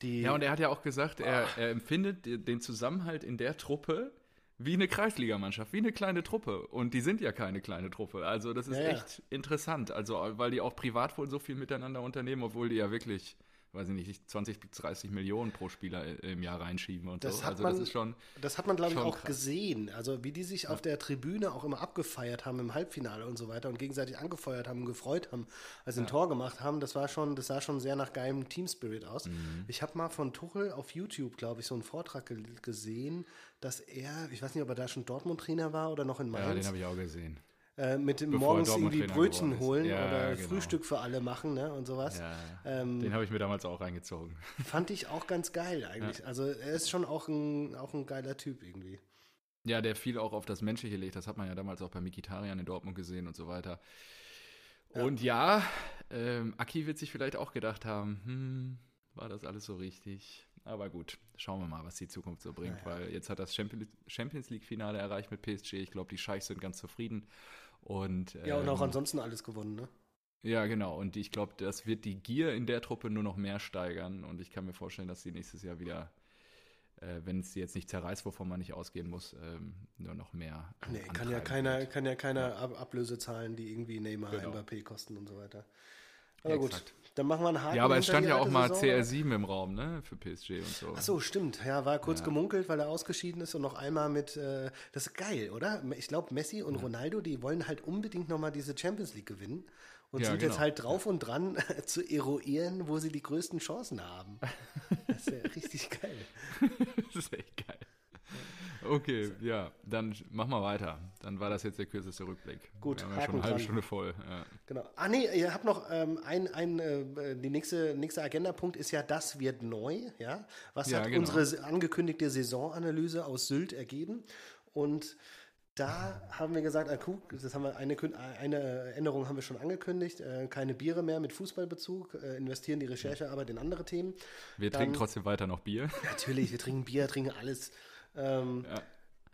Die, ja, und er hat ja auch gesagt, er, er empfindet den Zusammenhalt in der Truppe wie eine Kreisligamannschaft, wie eine kleine Truppe. Und die sind ja keine kleine Truppe. Also das ist ja, echt interessant. Also, weil die auch privat wohl so viel miteinander unternehmen, obwohl die ja wirklich weiß ich nicht, 20 bis 30 Millionen pro Spieler im Jahr reinschieben und das so. also man, das ist schon. Das hat man, glaube ich, auch krass. gesehen. Also wie die sich ja. auf der Tribüne auch immer abgefeiert haben im Halbfinale und so weiter und gegenseitig angefeuert haben und gefreut haben, als sie ja. ein Tor gemacht haben. Das war schon, das sah schon sehr nach geilem Teamspirit aus. Mhm. Ich habe mal von Tuchel auf YouTube, glaube ich, so einen Vortrag gesehen, dass er, ich weiß nicht, ob er da schon Dortmund-Trainer war oder noch in Mainz. Ja, den habe ich auch gesehen. Äh, mit dem morgens irgendwie Brötchen holen ja, oder genau. Frühstück für alle machen ne, und sowas. Ja, ähm, den habe ich mir damals auch reingezogen. Fand ich auch ganz geil eigentlich. Ja. Also er ist schon auch ein, auch ein geiler Typ irgendwie. Ja, der viel auch auf das Menschliche legt. Das hat man ja damals auch bei Mikitarian in Dortmund gesehen und so weiter. Und ja, ähm, Aki wird sich vielleicht auch gedacht haben, hm, war das alles so richtig? Aber gut, schauen wir mal, was die Zukunft so bringt, ja, ja. weil jetzt hat das Champions League-Finale erreicht mit PSG. Ich glaube, die Scheichs sind ganz zufrieden. Und, ja, und auch ähm, ansonsten alles gewonnen, ne? Ja, genau. Und ich glaube, das wird die Gier in der Truppe nur noch mehr steigern. Und ich kann mir vorstellen, dass sie nächstes Jahr wieder, äh, wenn es jetzt nicht zerreißt, wovon man nicht ausgehen muss, ähm, nur noch mehr. Nee, kann ja keiner, kann ja keiner ja. Ablöse zahlen, die irgendwie Neymar, genau. Mbappé kosten und so weiter. Aber Exakt. gut, dann machen wir einen Haken. Ja, aber es stand ja auch mal Saison, CR7 im Raum, ne, für PSG und so. Ach so, stimmt. Ja, war kurz ja. gemunkelt, weil er ausgeschieden ist und noch einmal mit, äh, das ist geil, oder? Ich glaube, Messi und ja. Ronaldo, die wollen halt unbedingt nochmal diese Champions League gewinnen und ja, sind genau. jetzt halt drauf und dran zu eruieren, wo sie die größten Chancen haben. Das ist ja richtig geil. das ist echt geil. Okay, so. ja, dann mach mal weiter. Dann war das jetzt der kürzeste Rückblick. Gut, Wir haben ja schon eine halbe Stunde voll. Ja. Genau. Ah nee, ihr habt noch ähm, ein, ein äh, die nächste nächste Agendapunkt ist ja, das wird neu. Ja, was ja, hat genau. unsere angekündigte Saisonanalyse aus Sylt ergeben? Und da haben wir gesagt, ah, das haben wir eine, eine Änderung haben wir schon angekündigt, äh, keine Biere mehr mit Fußballbezug, äh, investieren die Recherchearbeit in andere Themen. Wir Dann, trinken trotzdem weiter noch Bier. Natürlich, wir trinken Bier, trinken alles. Ähm, ja.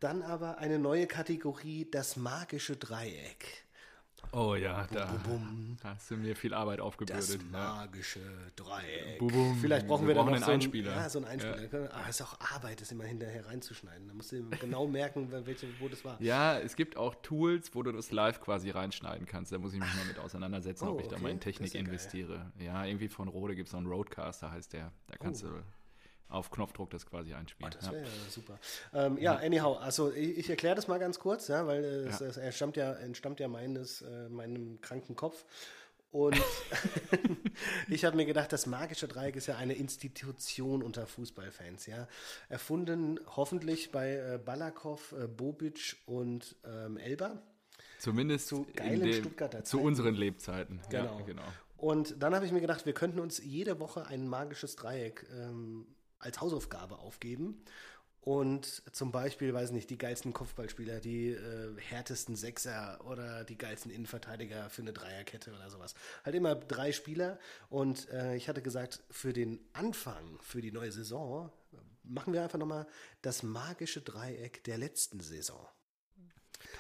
Dann aber eine neue Kategorie, das magische Dreieck. Oh ja, da bum, bum, hast du mir viel Arbeit aufgebürdet. Das magische Dreieck. Bum, Vielleicht brauchen wir, wir brauchen da noch so einen Einspieler. Ja, so einen Einspieler. Ja. Ah, ist auch Arbeit, das immer hinterher reinzuschneiden. Da musst du genau merken, welche, wo das war. Ja, es gibt auch Tools, wo du das live quasi reinschneiden kannst. Da muss ich mich mal mit auseinandersetzen, oh, ob ich okay. da mal in Technik investiere. Geil. Ja, irgendwie von Rode gibt es noch einen Roadcaster, heißt der. Da kannst oh. du auf Knopfdruck das quasi einspielen. Oh, das wäre ja. ja. super. Ähm, ja, anyhow, also ich, ich erkläre das mal ganz kurz, ja, weil äh, es, ja. es ja, entstammt ja meines, äh, meinem kranken Kopf. Und ich habe mir gedacht, das magische Dreieck ist ja eine Institution unter Fußballfans, ja. Erfunden hoffentlich bei äh, Balakow, äh, Bobic und ähm, Elba. Zumindest zu, dem, zu unseren Lebzeiten. Genau. Ja, genau. Und dann habe ich mir gedacht, wir könnten uns jede Woche ein magisches Dreieck ähm, als Hausaufgabe aufgeben. und zum Beispiel, weiß nicht, die geilsten Kopfballspieler, die äh, härtesten Sechser oder die geilsten Innenverteidiger für eine Dreierkette oder sowas. Halt immer drei Spieler und äh, ich hatte gesagt, für den Anfang, für die neue Saison, machen wir einfach nochmal das magische Dreieck der letzten Saison.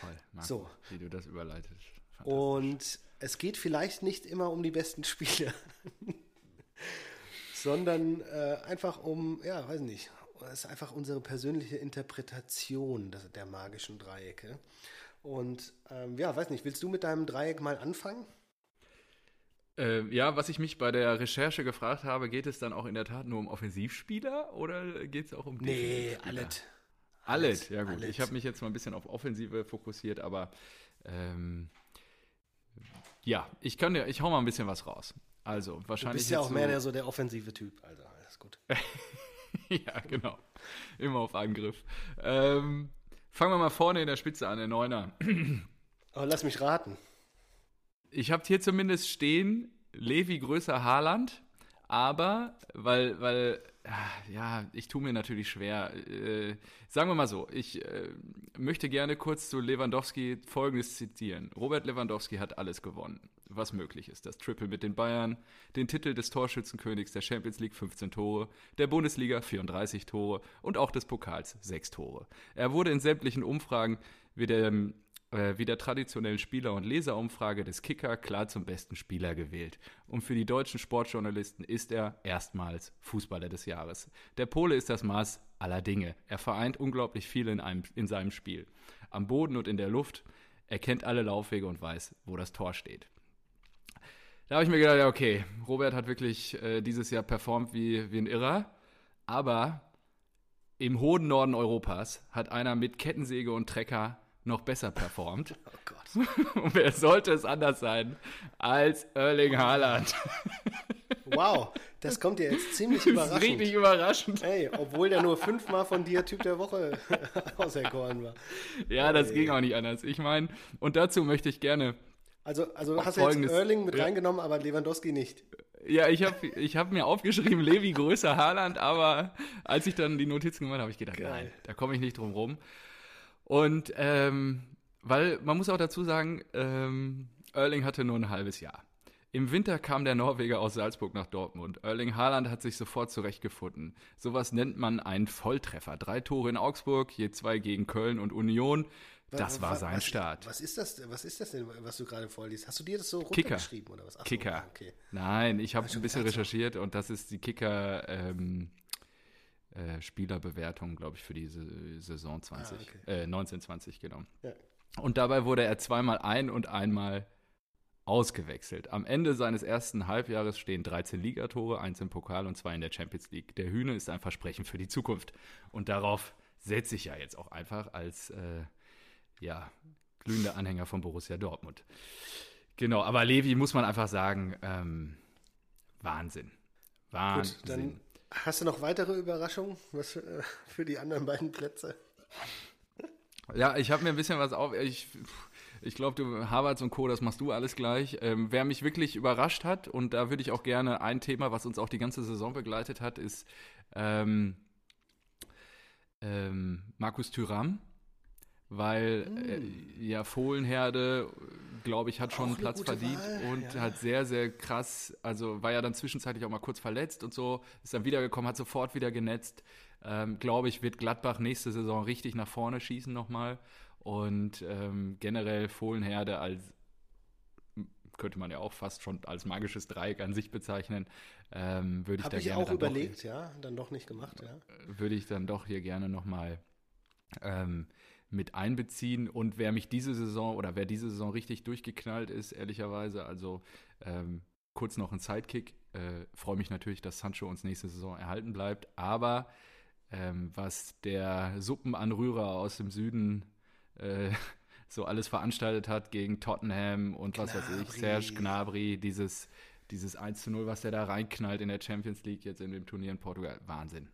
Toll, Marco, so. wie du das überleitest. Und es geht vielleicht nicht immer um die besten Spieler, sondern äh, einfach um, ja, weiß nicht, es ist einfach unsere persönliche Interpretation der magischen Dreiecke. Und ähm, ja, weiß nicht, willst du mit deinem Dreieck mal anfangen? Äh, ja, was ich mich bei der Recherche gefragt habe, geht es dann auch in der Tat nur um Offensivspieler oder geht es auch um Nee, alles. Alles, ja gut. Alles. Ich habe mich jetzt mal ein bisschen auf Offensive fokussiert, aber ähm, ja, ich kann dir, ich hau mal ein bisschen was raus. Also wahrscheinlich. Du bist ja auch mehr so der so der offensive Typ, also alles gut. ja, genau. Immer auf Angriff. Ähm, fangen wir mal vorne in der Spitze an, der Neuner. Aber lass mich raten. Ich habe hier zumindest stehen, Levi größer Haaland, aber weil, weil ja, ich tue mir natürlich schwer. Äh, sagen wir mal so, ich äh, möchte gerne kurz zu Lewandowski Folgendes zitieren. Robert Lewandowski hat alles gewonnen, was möglich ist. Das Triple mit den Bayern, den Titel des Torschützenkönigs der Champions League 15 Tore, der Bundesliga 34 Tore und auch des Pokals 6 Tore. Er wurde in sämtlichen Umfragen wie der äh, wie der traditionellen Spieler- und Leserumfrage des Kicker klar zum besten Spieler gewählt. Und für die deutschen Sportjournalisten ist er erstmals Fußballer des Jahres. Der Pole ist das Maß aller Dinge. Er vereint unglaublich viel in, einem, in seinem Spiel. Am Boden und in der Luft. Er kennt alle Laufwege und weiß, wo das Tor steht. Da habe ich mir gedacht, okay, Robert hat wirklich äh, dieses Jahr performt wie, wie ein Irrer. Aber im hohen Norden Europas hat einer mit Kettensäge und Trecker noch besser performt. Oh Gott. Und wer sollte es anders sein als Erling Haaland? Wow, das kommt dir jetzt ziemlich überraschend. Das ist richtig überraschend. Hey, obwohl der nur fünfmal von dir Typ der Woche auserkoren war. Ja, das hey. ging auch nicht anders. Ich meine, und dazu möchte ich gerne. Also, also hast du jetzt Erling mit ja. reingenommen, aber Lewandowski nicht. Ja, ich habe ich hab mir aufgeschrieben, Levi größer Haaland, aber als ich dann die Notizen gemacht habe, habe ich gedacht, Geil. nein, da komme ich nicht drum rum. Und ähm, weil man muss auch dazu sagen, ähm, Erling hatte nur ein halbes Jahr. Im Winter kam der Norweger aus Salzburg nach Dortmund. Erling Haaland hat sich sofort zurechtgefunden. Sowas nennt man einen Volltreffer. Drei Tore in Augsburg, je zwei gegen Köln und Union. Das war sein was, Start. Was ist das, was ist das denn, was du gerade vorliest? Hast du dir das so runtergeschrieben Kicker. oder was? Ach Kicker. okay. Nein, ich habe ein bisschen recherchiert und das ist die Kicker ähm, äh, Spielerbewertung, glaube ich, für diese Saison 20, ah, okay. äh, 1920 genommen. Ja. Und dabei wurde er zweimal ein- und einmal ausgewechselt. Am Ende seines ersten Halbjahres stehen 13 Ligatore, eins im Pokal und zwei in der Champions League. Der Hühne ist ein Versprechen für die Zukunft. Und darauf setze ich ja jetzt auch einfach als äh, ja, glühender Anhänger von Borussia Dortmund. Genau, aber Levi muss man einfach sagen, ähm, Wahnsinn. Wahnsinn. Gut, dann Hast du noch weitere Überraschungen was für, äh, für die anderen beiden Plätze? Ja, ich habe mir ein bisschen was auf. Ich, ich glaube, du Harvards und Co., das machst du alles gleich. Ähm, wer mich wirklich überrascht hat, und da würde ich auch gerne ein Thema, was uns auch die ganze Saison begleitet hat, ist ähm, ähm, Markus Thüram. Weil mm. äh, ja, Fohlenherde glaube ich, hat schon einen Platz verdient Wahl. und ja. hat sehr, sehr krass, also war ja dann zwischenzeitlich auch mal kurz verletzt und so, ist dann wiedergekommen, hat sofort wieder genetzt. Ähm, glaube ich, wird Gladbach nächste Saison richtig nach vorne schießen nochmal. Und ähm, generell Fohlenherde als könnte man ja auch fast schon als magisches Dreieck an sich bezeichnen, ähm, würde ich Hab da ich gerne auch überlegt, doch, ja, dann doch nicht gemacht, ja. Würde ich dann doch hier gerne nochmal ähm, mit einbeziehen. Und wer mich diese Saison oder wer diese Saison richtig durchgeknallt ist, ehrlicherweise, also ähm, kurz noch ein Sidekick. Äh, Freue mich natürlich, dass Sancho uns nächste Saison erhalten bleibt. Aber ähm, was der Suppenanrührer aus dem Süden äh, so alles veranstaltet hat gegen Tottenham und Gnabry. was weiß ich, Serge Gnabry, dieses, dieses 1 zu 0, was der da reinknallt in der Champions League jetzt in dem Turnier in Portugal, Wahnsinn.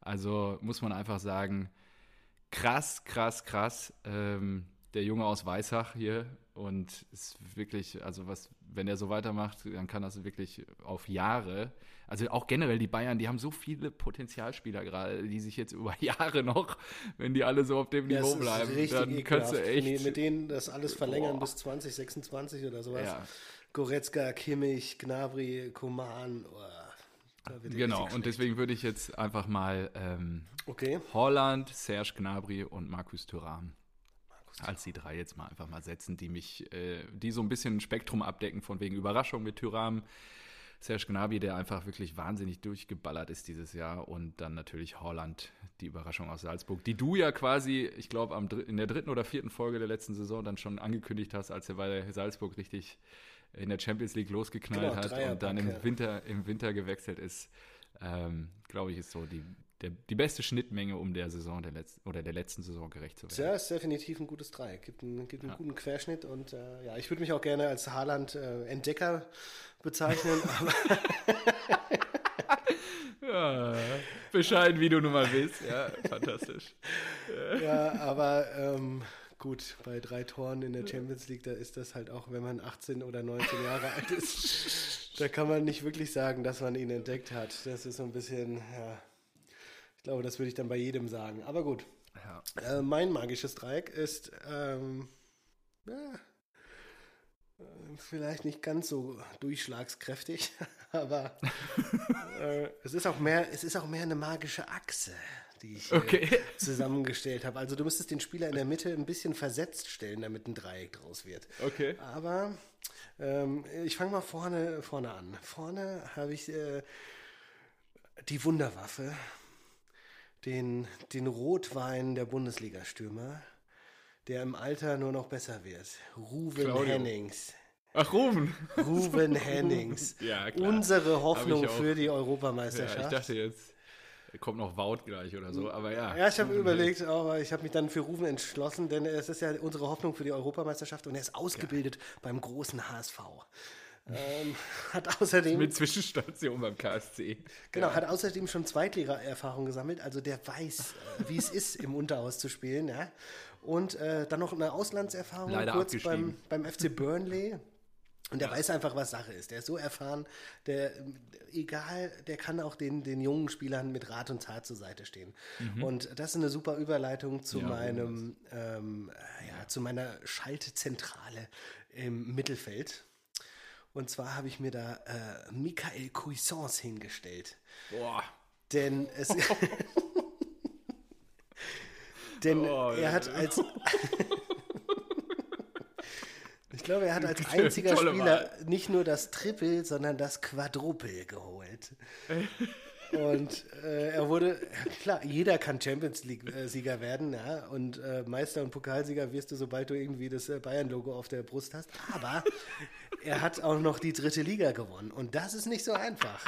Also muss man einfach sagen, krass, krass, krass. Ähm, der Junge aus Weissach hier und ist wirklich, also was, wenn er so weitermacht, dann kann das wirklich auf Jahre, also auch generell die Bayern, die haben so viele Potenzialspieler gerade, die sich jetzt über Jahre noch, wenn die alle so auf dem Niveau bleiben, dann kannst du echt. Mit denen das alles verlängern boah. bis 2026 oder sowas. Ja. Goretzka, Kimmich, Gnabry, Koman. Oh, genau, und deswegen würde ich jetzt einfach mal ähm, okay. Holland, Serge Gnabry und Markus Thuram als die drei jetzt mal einfach mal setzen, die mich, äh, die so ein bisschen ein Spektrum abdecken, von wegen Überraschung mit Tyram, Serge Gnabry, der einfach wirklich wahnsinnig durchgeballert ist dieses Jahr und dann natürlich Holland, die Überraschung aus Salzburg, die du ja quasi, ich glaube, in der dritten oder vierten Folge der letzten Saison dann schon angekündigt hast, als er bei Salzburg richtig in der Champions League losgeknallt genau, hat und dann im Winter, im Winter gewechselt ist. Ähm, glaube ich, ist so die, der, die beste Schnittmenge, um der Saison der letzten oder der letzten Saison gerecht zu werden. Ja, ist definitiv ein gutes Dreieck. Gibt einen, gibt einen ja. guten Querschnitt und äh, ja, ich würde mich auch gerne als Haaland-Entdecker äh, bezeichnen. ja, bescheiden, wie du nun mal bist. Ja, fantastisch. ja, aber ähm, gut, bei drei Toren in der Champions League, da ist das halt auch, wenn man 18 oder 19 Jahre alt ist, da kann man nicht wirklich sagen, dass man ihn entdeckt hat. Das ist so ein bisschen, ja ich glaube, das würde ich dann bei jedem sagen. Aber gut. Ja. Äh, mein magisches Dreieck ist ähm, ja, äh, vielleicht nicht ganz so durchschlagskräftig, aber äh, es ist auch mehr, es ist auch mehr eine magische Achse, die ich okay. zusammengestellt habe. Also du müsstest den Spieler in der Mitte ein bisschen versetzt stellen, damit ein Dreieck draus wird. Okay. Aber ähm, ich fange mal vorne, vorne an. Vorne habe ich äh, die Wunderwaffe den, den Rotwein der Bundesliga-Stürmer, der im Alter nur noch besser wird. Ruven Claudio. Hennings. Ach, Ruven. Ruven Hennings. ja, klar. Unsere Hoffnung für die Europameisterschaft. Ja, ich dachte jetzt, kommt noch Wout gleich oder so, aber ja. Ja, ich habe überlegt, aber ich habe mich dann für Ruven entschlossen, denn es ist ja unsere Hoffnung für die Europameisterschaft und er ist ausgebildet ja. beim großen HSV. Ähm, hat außerdem. Mit Zwischenstation beim KSC. Genau, ja. hat außerdem schon Zweitliga-Erfahrung gesammelt. Also der weiß, äh, wie es ist, im Unterhaus zu spielen. Ja. Und äh, dann noch eine Auslandserfahrung Leider kurz beim, beim FC Burnley. Und der ja. weiß einfach, was Sache ist. Der ist so erfahren, der, egal, der kann auch den, den jungen Spielern mit Rat und Tat zur Seite stehen. Mhm. Und das ist eine super Überleitung zu ja, meinem, ähm, ja, zu meiner Schaltzentrale im Mittelfeld. Und zwar habe ich mir da äh, Michael Cuisance hingestellt. Boah. Denn es. denn oh, er hat als. ich glaube, er hat als einziger Spieler nicht nur das Triple, sondern das Quadruple geholt. Und äh, er wurde, klar, jeder kann Champions League-Sieger werden, ja, und äh, Meister und Pokalsieger wirst du, sobald du irgendwie das äh, Bayern-Logo auf der Brust hast. Aber er hat auch noch die dritte Liga gewonnen und das ist nicht so einfach.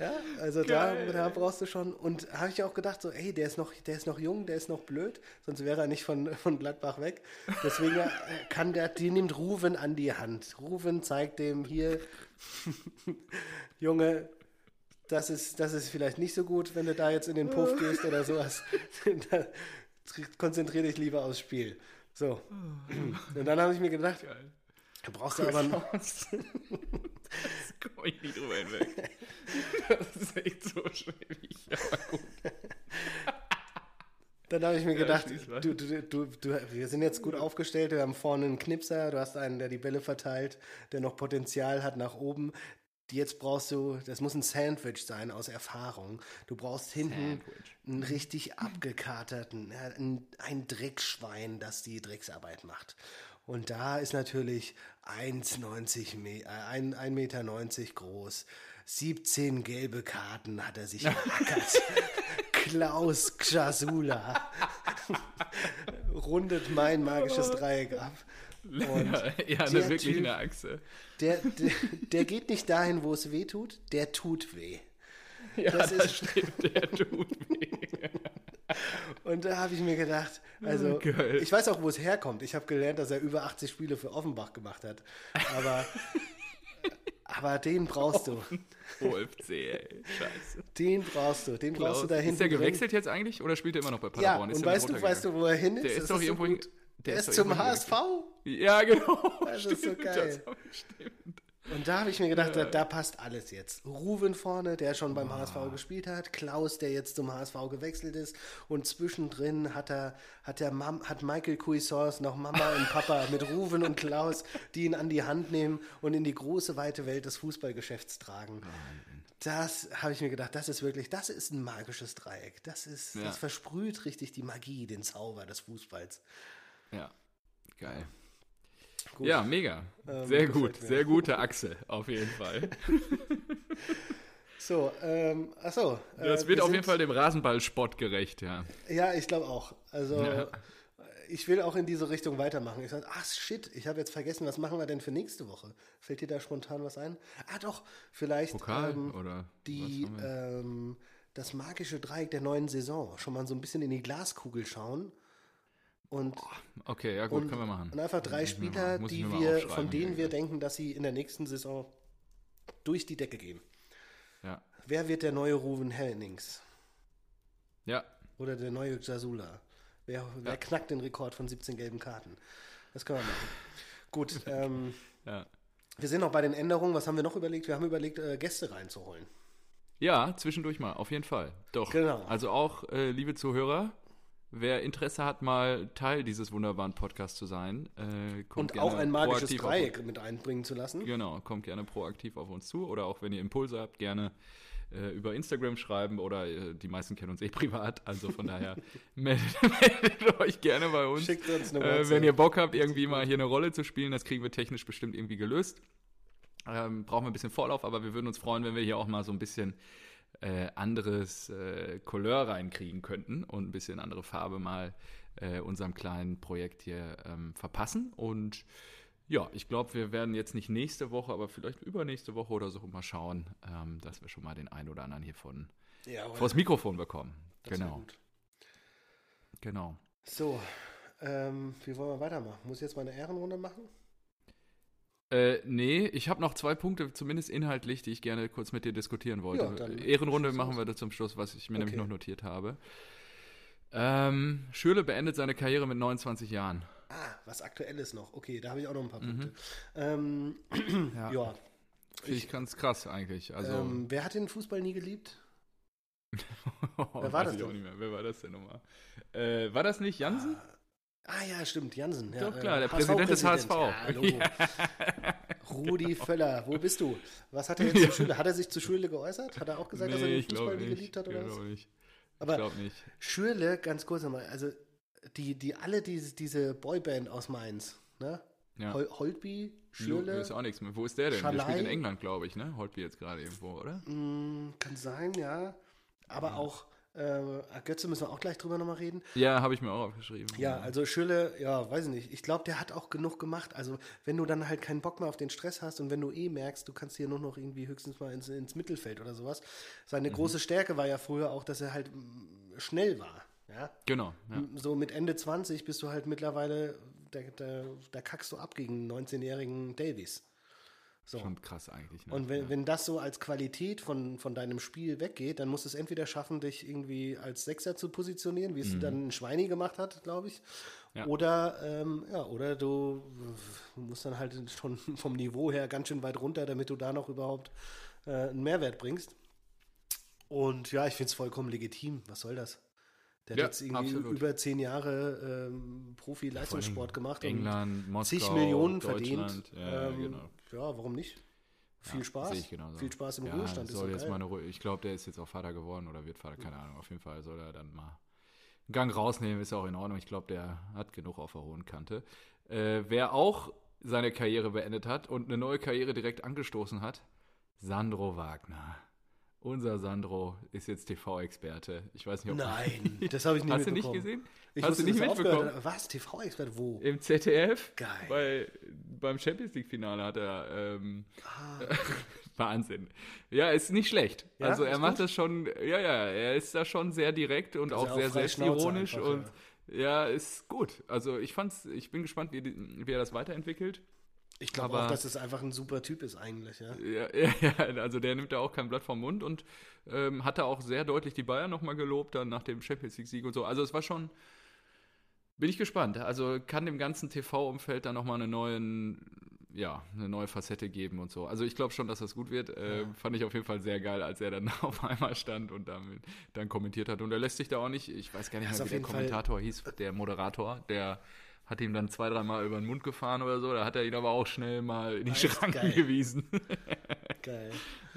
Ja, also da, da, brauchst du schon. Und habe ich auch gedacht, so, ey, der ist noch, der ist noch jung, der ist noch blöd, sonst wäre er nicht von, von Gladbach weg. Deswegen äh, kann der, die nimmt Ruven an die Hand. Ruven zeigt dem hier, Junge, das ist, das ist vielleicht nicht so gut, wenn du da jetzt in den Puff gehst oder sowas. Konzentriere dich lieber aufs Spiel. So. Und dann habe ich mir gedacht, Geil. Da brauchst du aber. das komme ich nicht drüber hinweg. Das ist echt so schwierig, aber gut. Dann habe ich mir gedacht, ja, du, du, du, du, wir sind jetzt gut aufgestellt, wir haben vorne einen Knipser, du hast einen, der die Bälle verteilt, der noch Potenzial hat nach oben. Jetzt brauchst du, das muss ein Sandwich sein aus Erfahrung. Du brauchst hinten Sandwich. einen richtig abgekaterten, ein, ein Dreckschwein, das die Drecksarbeit macht. Und da ist natürlich 1,90 äh, 1,90 Meter groß. 17 gelbe Karten hat er sich geackert. Klaus Xasula rundet mein magisches Dreieck ab. Und ja, eine wirklich typ, eine Achse. Der, der, der, geht nicht dahin, wo es weh tut, der tut weh. Ja, das, das stimmt, der tut weh. Und da habe ich mir gedacht, also Geil. ich weiß auch, wo es herkommt. Ich habe gelernt, dass er über 80 Spiele für Offenbach gemacht hat. Aber Aber den brauchst du. OFC, ey. Scheiße. Den brauchst du. Den Klaus, brauchst du da hinten. Ist der gewechselt drin. jetzt eigentlich oder spielt er immer noch bei Paderborn? Ja, und weißt du, weißt du, wo er hin ist? Der ist das doch irgendwo. So der, der, ist, ist zum HSV. Ja, genau. Das stimmt, ist so geil. stimmt. Und da habe ich mir gedacht, ja. da, da, passt alles jetzt. Ruven vorne, der schon beim oh. HSV gespielt hat, Klaus, der jetzt zum HSV gewechselt ist und zwischendrin hat er hat der Mam, hat Michael Cuisance noch Mama und Papa mit Ruven und Klaus, die ihn an die Hand nehmen und in die große weite Welt des Fußballgeschäfts tragen. Das habe ich mir gedacht, das ist wirklich, das ist ein magisches Dreieck. Das ist, ja. das versprüht richtig die Magie, den Zauber des Fußballs. Ja, geil. Gut. Ja, mega. Ähm, sehr gut. Sehr gute Achse, auf jeden Fall. so, ähm, achso. Äh, das wird auf jeden Fall dem Rasenballsport gerecht, ja. Ja, ich glaube auch. Also, ja. ich will auch in diese Richtung weitermachen. Ich sage, ach shit, ich habe jetzt vergessen, was machen wir denn für nächste Woche? Fällt dir da spontan was ein? Ah, doch, vielleicht. Pokal ähm, oder? Die, ähm, das magische Dreieck der neuen Saison. Schon mal so ein bisschen in die Glaskugel schauen und, okay, ja gut, und, können wir machen. Und einfach drei Spieler, die wir, von denen wir denken, dass sie in der nächsten Saison durch die Decke gehen. Ja. Wer wird der neue Ruven Hennings? Ja. Oder der neue Jasula? Wer, wer ja. knackt den Rekord von 17 gelben Karten? Das können wir machen. Gut. Ähm, ja. Wir sind noch bei den Änderungen. Was haben wir noch überlegt? Wir haben überlegt, äh, Gäste reinzuholen. Ja, zwischendurch mal, auf jeden Fall. Doch. Genau. Also auch, äh, liebe Zuhörer, Wer Interesse hat, mal Teil dieses wunderbaren Podcasts zu sein, äh, kommt und auch ein magisches Dreieck mit einbringen zu lassen. Genau, kommt gerne proaktiv auf uns zu oder auch wenn ihr Impulse habt, gerne äh, über Instagram schreiben oder äh, die meisten kennen uns eh privat, also von daher meldet, meldet, euch gerne bei uns. Schickt uns eine äh, Wenn ihr Bock habt, irgendwie mal hier eine Rolle zu spielen, das kriegen wir technisch bestimmt irgendwie gelöst. Ähm, brauchen wir ein bisschen Vorlauf, aber wir würden uns freuen, wenn wir hier auch mal so ein bisschen äh, anderes äh, Couleur reinkriegen könnten und ein bisschen andere Farbe mal äh, unserem kleinen Projekt hier ähm, verpassen. Und ja, ich glaube, wir werden jetzt nicht nächste Woche, aber vielleicht übernächste Woche oder so mal schauen, ähm, dass wir schon mal den einen oder anderen hier von ja, vors Mikrofon bekommen. Das genau. Genau. So, ähm, wie wollen wir weitermachen? Muss ich jetzt mal eine Ehrenrunde machen? Äh, nee, ich habe noch zwei Punkte, zumindest inhaltlich, die ich gerne kurz mit dir diskutieren wollte. Ja, Ehrenrunde machen wir da zum Schluss, was ich mir okay. nämlich noch notiert habe. Ähm, Schürle beendet seine Karriere mit 29 Jahren. Ah, was aktuelles noch. Okay, da habe ich auch noch ein paar Punkte. Mhm. Ähm, ja. ja. Finde ich ganz krass eigentlich. Also, ähm, wer hat den Fußball nie geliebt? wer war das denn? Wer war das denn nochmal? Äh, war das nicht Jansen? Ah, Ah ja, stimmt, Jansen. Ja, Doch klar, der Präsident des HSV. Ja, Rudi Völler, wo bist du? Was hat er jetzt zur Schule? Hat er sich zur Schule geäußert? Hat er auch gesagt, nee, dass er den Fußball nie geliebt hat oder was? Nicht. Aber ich glaube nicht. Schürle, ganz kurz nochmal, also die, die alle diese, diese Boyband aus Mainz, ne? Ja. Hol Holtby, Schürle. Lu, ist auch nichts mehr. Wo ist der denn? Schalai. Der spielt in England, glaube ich, ne? Holtby jetzt gerade irgendwo, oder? Mm, kann sein, ja. Aber ja. auch äh, Götze müssen wir auch gleich drüber nochmal reden. Ja, habe ich mir auch aufgeschrieben. Ja, also Schülle, ja, weiß ich nicht. Ich glaube, der hat auch genug gemacht. Also, wenn du dann halt keinen Bock mehr auf den Stress hast und wenn du eh merkst, du kannst hier nur noch irgendwie höchstens mal ins, ins Mittelfeld oder sowas. Seine mhm. große Stärke war ja früher auch, dass er halt mm, schnell war. Ja? Genau. Ja. So mit Ende 20 bist du halt mittlerweile, da, da, da kackst du ab gegen 19-jährigen Davies. So. Schon krass eigentlich. Ne? Und wenn, ja. wenn das so als Qualität von, von deinem Spiel weggeht, dann musst du es entweder schaffen, dich irgendwie als Sechser zu positionieren, wie es mhm. dann Schweini gemacht hat, glaube ich. Ja. Oder, ähm, ja, oder du musst dann halt schon vom Niveau her ganz schön weit runter, damit du da noch überhaupt äh, einen Mehrwert bringst. Und ja, ich finde es vollkommen legitim. Was soll das? Der ja, hat jetzt irgendwie absolut. über zehn Jahre ähm, Profi-Leistungssport gemacht. England, Moskau, zig Millionen verdient. Ja, ähm, genau. ja, warum nicht? Viel ja, Spaß. Viel Spaß im Ruhestand. Soll jetzt mal eine, ich glaube, der ist jetzt auch Vater geworden oder wird Vater, keine Ahnung. Auf jeden Fall soll er dann mal einen Gang rausnehmen, ist auch in Ordnung. Ich glaube, der hat genug auf der hohen Kante. Äh, wer auch seine Karriere beendet hat und eine neue Karriere direkt angestoßen hat, Sandro Wagner. Unser Sandro ist jetzt TV-Experte. Ich weiß nicht, ob Nein, das habe ich nicht Hast du nicht gesehen? Ich Hast du nicht mitbekommen? Was? TV-Experte? Wo? Im ZDF. Geil. Bei, beim Champions League-Finale hat er. Ähm, ah. Wahnsinn. Ja, ist nicht schlecht. Ja, also er macht gut? das schon. Ja, ja, er ist da schon sehr direkt und auch sehr selbstironisch einfach, und ja. ja. ist gut. Also ich fand's. Ich bin gespannt, wie, wie er das weiterentwickelt. Ich glaube auch, dass es einfach ein super Typ ist eigentlich, ja. Ja, ja, also der nimmt da auch kein Blatt vom Mund und ähm, hatte auch sehr deutlich die Bayern nochmal gelobt, dann nach dem Champions League-Sieg und so. Also es war schon, bin ich gespannt. Also kann dem ganzen TV-Umfeld dann nochmal eine neuen, ja, eine neue Facette geben und so. Also ich glaube schon, dass das gut wird. Äh, ja. Fand ich auf jeden Fall sehr geil, als er dann auf einmal stand und damit dann kommentiert hat. Und er lässt sich da auch nicht, ich weiß gar nicht mehr, wie der Kommentator Fall. hieß, der Moderator, der hat ihm dann zwei, dreimal über den Mund gefahren oder so. Da hat er ihn aber auch schnell mal in die Schranken geil. gewiesen. geil.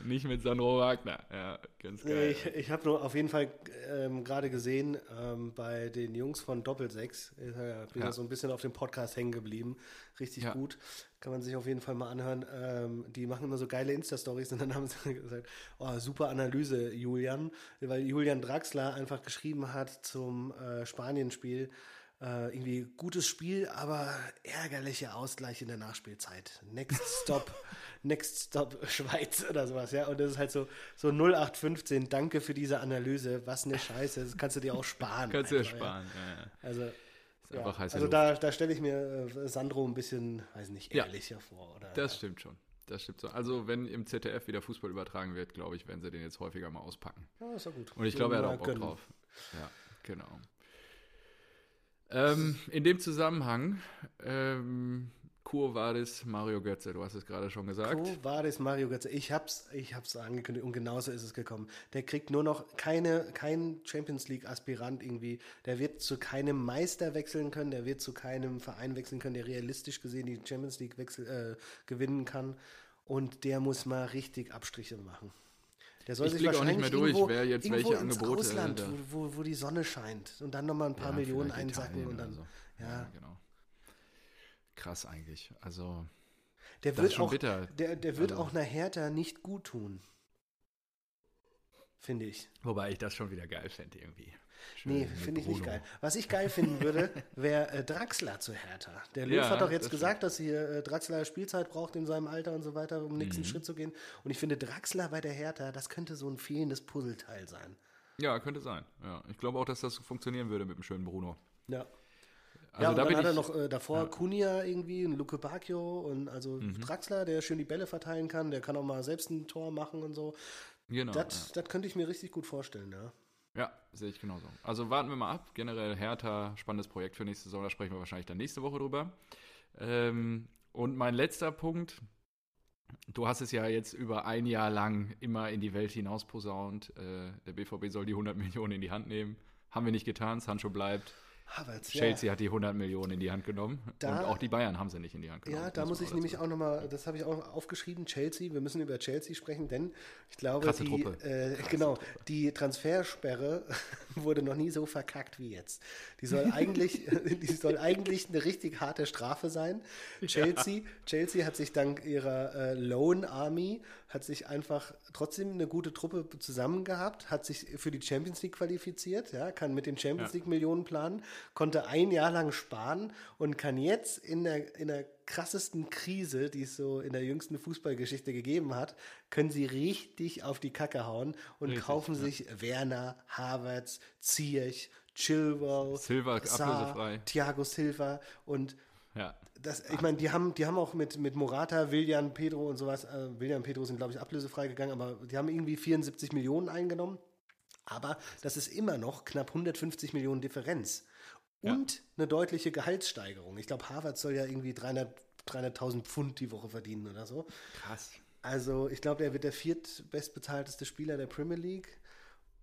Nicht mit Sandro Wagner. Ja, ganz geil. ich ich habe nur auf jeden Fall ähm, gerade gesehen, ähm, bei den Jungs von Doppelsechs, ich äh, bin ja. so ein bisschen auf dem Podcast hängen geblieben. Richtig ja. gut. Kann man sich auf jeden Fall mal anhören. Ähm, die machen immer so geile Insta-Stories und dann haben sie gesagt, oh, super Analyse, Julian. Weil Julian Draxler einfach geschrieben hat zum äh, Spanien-Spiel, äh, irgendwie gutes Spiel, aber ärgerlicher Ausgleich in der Nachspielzeit. Next Stop, Next Stop Schweiz oder sowas, ja. Und das ist halt so, so 0815, danke für diese Analyse, was eine Scheiße, das kannst du dir auch sparen. kannst du dir sparen, ja. ja. Also, ja, also da, da stelle ich mir äh, Sandro ein bisschen, weiß nicht, ehrlicher ja, vor. Oder, das stimmt schon. Das stimmt so. Also, wenn im ZDF wieder Fußball übertragen wird, glaube ich, werden sie den jetzt häufiger mal auspacken. Ja, ist auch gut. Und ich glaube, er hat auch Bock drauf. Ja, genau. Ähm, in dem Zusammenhang, ähm, Quo Vadis Mario Götze, du hast es gerade schon gesagt. Quo Vadis Mario Götze, ich hab's, ich hab's angekündigt und genauso ist es gekommen. Der kriegt nur noch keine, kein Champions League Aspirant irgendwie. Der wird zu keinem Meister wechseln können, der wird zu keinem Verein wechseln können, der realistisch gesehen die Champions League wechsel, äh, gewinnen kann. Und der muss mal richtig Abstriche machen. Der soll ich sich wahrscheinlich auch nicht mehr durch, irgendwo, wer jetzt welche Angebote Ausland, äh, wo, wo, wo, die Sonne scheint und dann nochmal ein paar ja, Millionen einsacken und dann. So. Ja. ja. genau. Krass eigentlich. Also. Der wird auch, bitter. Der, der wird also, auch einer Hertha nicht gut tun. Finde ich. Wobei ich das schon wieder geil fände irgendwie. Schön nee, finde ich nicht geil. Was ich geil finden würde, wäre äh, Draxler zu Hertha. Der Löw ja, hat doch jetzt das gesagt, dass hier äh, Draxler Spielzeit braucht in seinem Alter und so weiter, um den nächsten mhm. Schritt zu gehen. Und ich finde, Draxler bei der Hertha, das könnte so ein fehlendes Puzzleteil sein. Ja, könnte sein. Ja, ich glaube auch, dass das funktionieren würde mit dem schönen Bruno. Ja. Also ja, und da dann hat er noch äh, davor ja. Kunja irgendwie, ein Luke Bacchio und also mhm. Draxler, der schön die Bälle verteilen kann, der kann auch mal selbst ein Tor machen und so. Genau. Das ja. könnte ich mir richtig gut vorstellen, ja. Ja, sehe ich genauso. Also warten wir mal ab. Generell Hertha, spannendes Projekt für nächste Saison, da sprechen wir wahrscheinlich dann nächste Woche drüber. Ähm, und mein letzter Punkt, du hast es ja jetzt über ein Jahr lang immer in die Welt hinaus posaunt. Äh, der BVB soll die 100 Millionen in die Hand nehmen. Haben wir nicht getan, Sancho bleibt. Havertz, Chelsea ja. hat die 100 Millionen in die Hand genommen. Da, und auch die Bayern haben sie nicht in die Hand genommen. Ja, da muss ich nämlich auch nochmal, das habe ich auch aufgeschrieben, Chelsea, wir müssen über Chelsea sprechen, denn ich glaube, Krasse die, äh, genau, Truppe. die Transfersperre wurde noch nie so verkackt wie jetzt. Die soll eigentlich, die soll eigentlich eine richtig harte Strafe sein. Chelsea, ja. Chelsea hat sich dank ihrer äh, Loan Army hat sich einfach trotzdem eine gute Truppe zusammen gehabt, hat sich für die Champions League qualifiziert, ja, kann mit den Champions League Millionen planen, konnte ein Jahr lang sparen und kann jetzt in der, in der krassesten Krise, die es so in der jüngsten Fußballgeschichte gegeben hat, können sie richtig auf die Kacke hauen und richtig, kaufen ja. sich Werner, Havertz, Ziyech, Chilwell, Silva, Saar, Thiago Silva und ja. Das, ich meine, die haben, die haben auch mit, mit Morata, Willian, Pedro und sowas, äh, Willian, Pedro sind, glaube ich, ablösefrei gegangen, aber die haben irgendwie 74 Millionen eingenommen. Aber das ist immer noch knapp 150 Millionen Differenz. Und ja. eine deutliche Gehaltssteigerung. Ich glaube, Harvard soll ja irgendwie 300, 300.000 Pfund die Woche verdienen oder so. Krass. Also, ich glaube, er wird der viertbestbezahlteste Spieler der Premier League.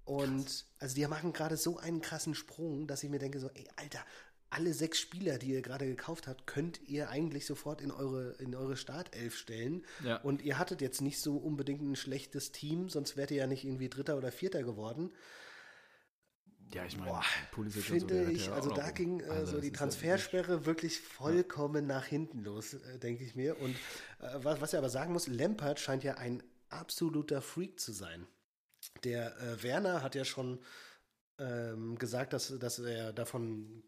Und Krass. also die machen gerade so einen krassen Sprung, dass ich mir denke, so, ey, Alter, alle sechs Spieler, die ihr gerade gekauft habt, könnt ihr eigentlich sofort in eure, in eure Startelf stellen. Ja. Und ihr hattet jetzt nicht so unbedingt ein schlechtes Team, sonst wärt ihr ja nicht irgendwie Dritter oder Vierter geworden. Ja, ich meine, Pulisic finde so, ich, ja also da ging äh, so die Transfersperre ja wirklich vollkommen nach hinten los, äh, denke ich mir. Und äh, was, was ich aber sagen muss, Lampard scheint ja ein absoluter Freak zu sein. Der äh, Werner hat ja schon ähm, gesagt, dass, dass er davon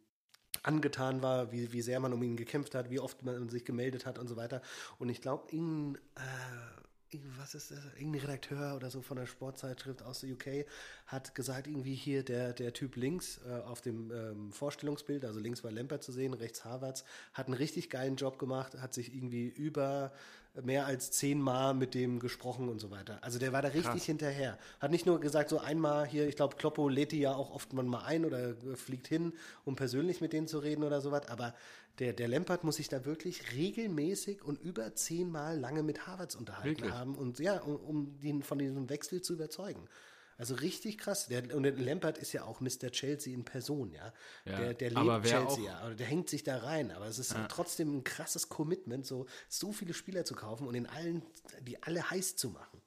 angetan war, wie, wie sehr man um ihn gekämpft hat, wie oft man sich gemeldet hat und so weiter. Und ich glaube, ihn, äh, was ist das, irgendein Redakteur oder so von der Sportzeitschrift aus der UK hat gesagt, irgendwie hier der, der Typ links äh, auf dem ähm, Vorstellungsbild, also links war Lemper zu sehen, rechts Harvards, hat einen richtig geilen Job gemacht, hat sich irgendwie über mehr als zehnmal mit dem gesprochen und so weiter. Also der war da richtig Krass. hinterher. Hat nicht nur gesagt, so einmal hier, ich glaube, Kloppo lädt die ja auch oft mal ein oder fliegt hin, um persönlich mit denen zu reden oder sowas, aber der, der Lampert muss sich da wirklich regelmäßig und über zehnmal lange mit Harvards unterhalten wirklich? haben und ja, um, um den von diesem Wechsel zu überzeugen. Also richtig krass. Der, und der Lampert ist ja auch Mr. Chelsea in Person, ja. ja der, der lebt Chelsea, auch, ja. Der hängt sich da rein. Aber es ist ja. trotzdem ein krasses Commitment, so, so viele Spieler zu kaufen und in allen, die alle heiß zu machen.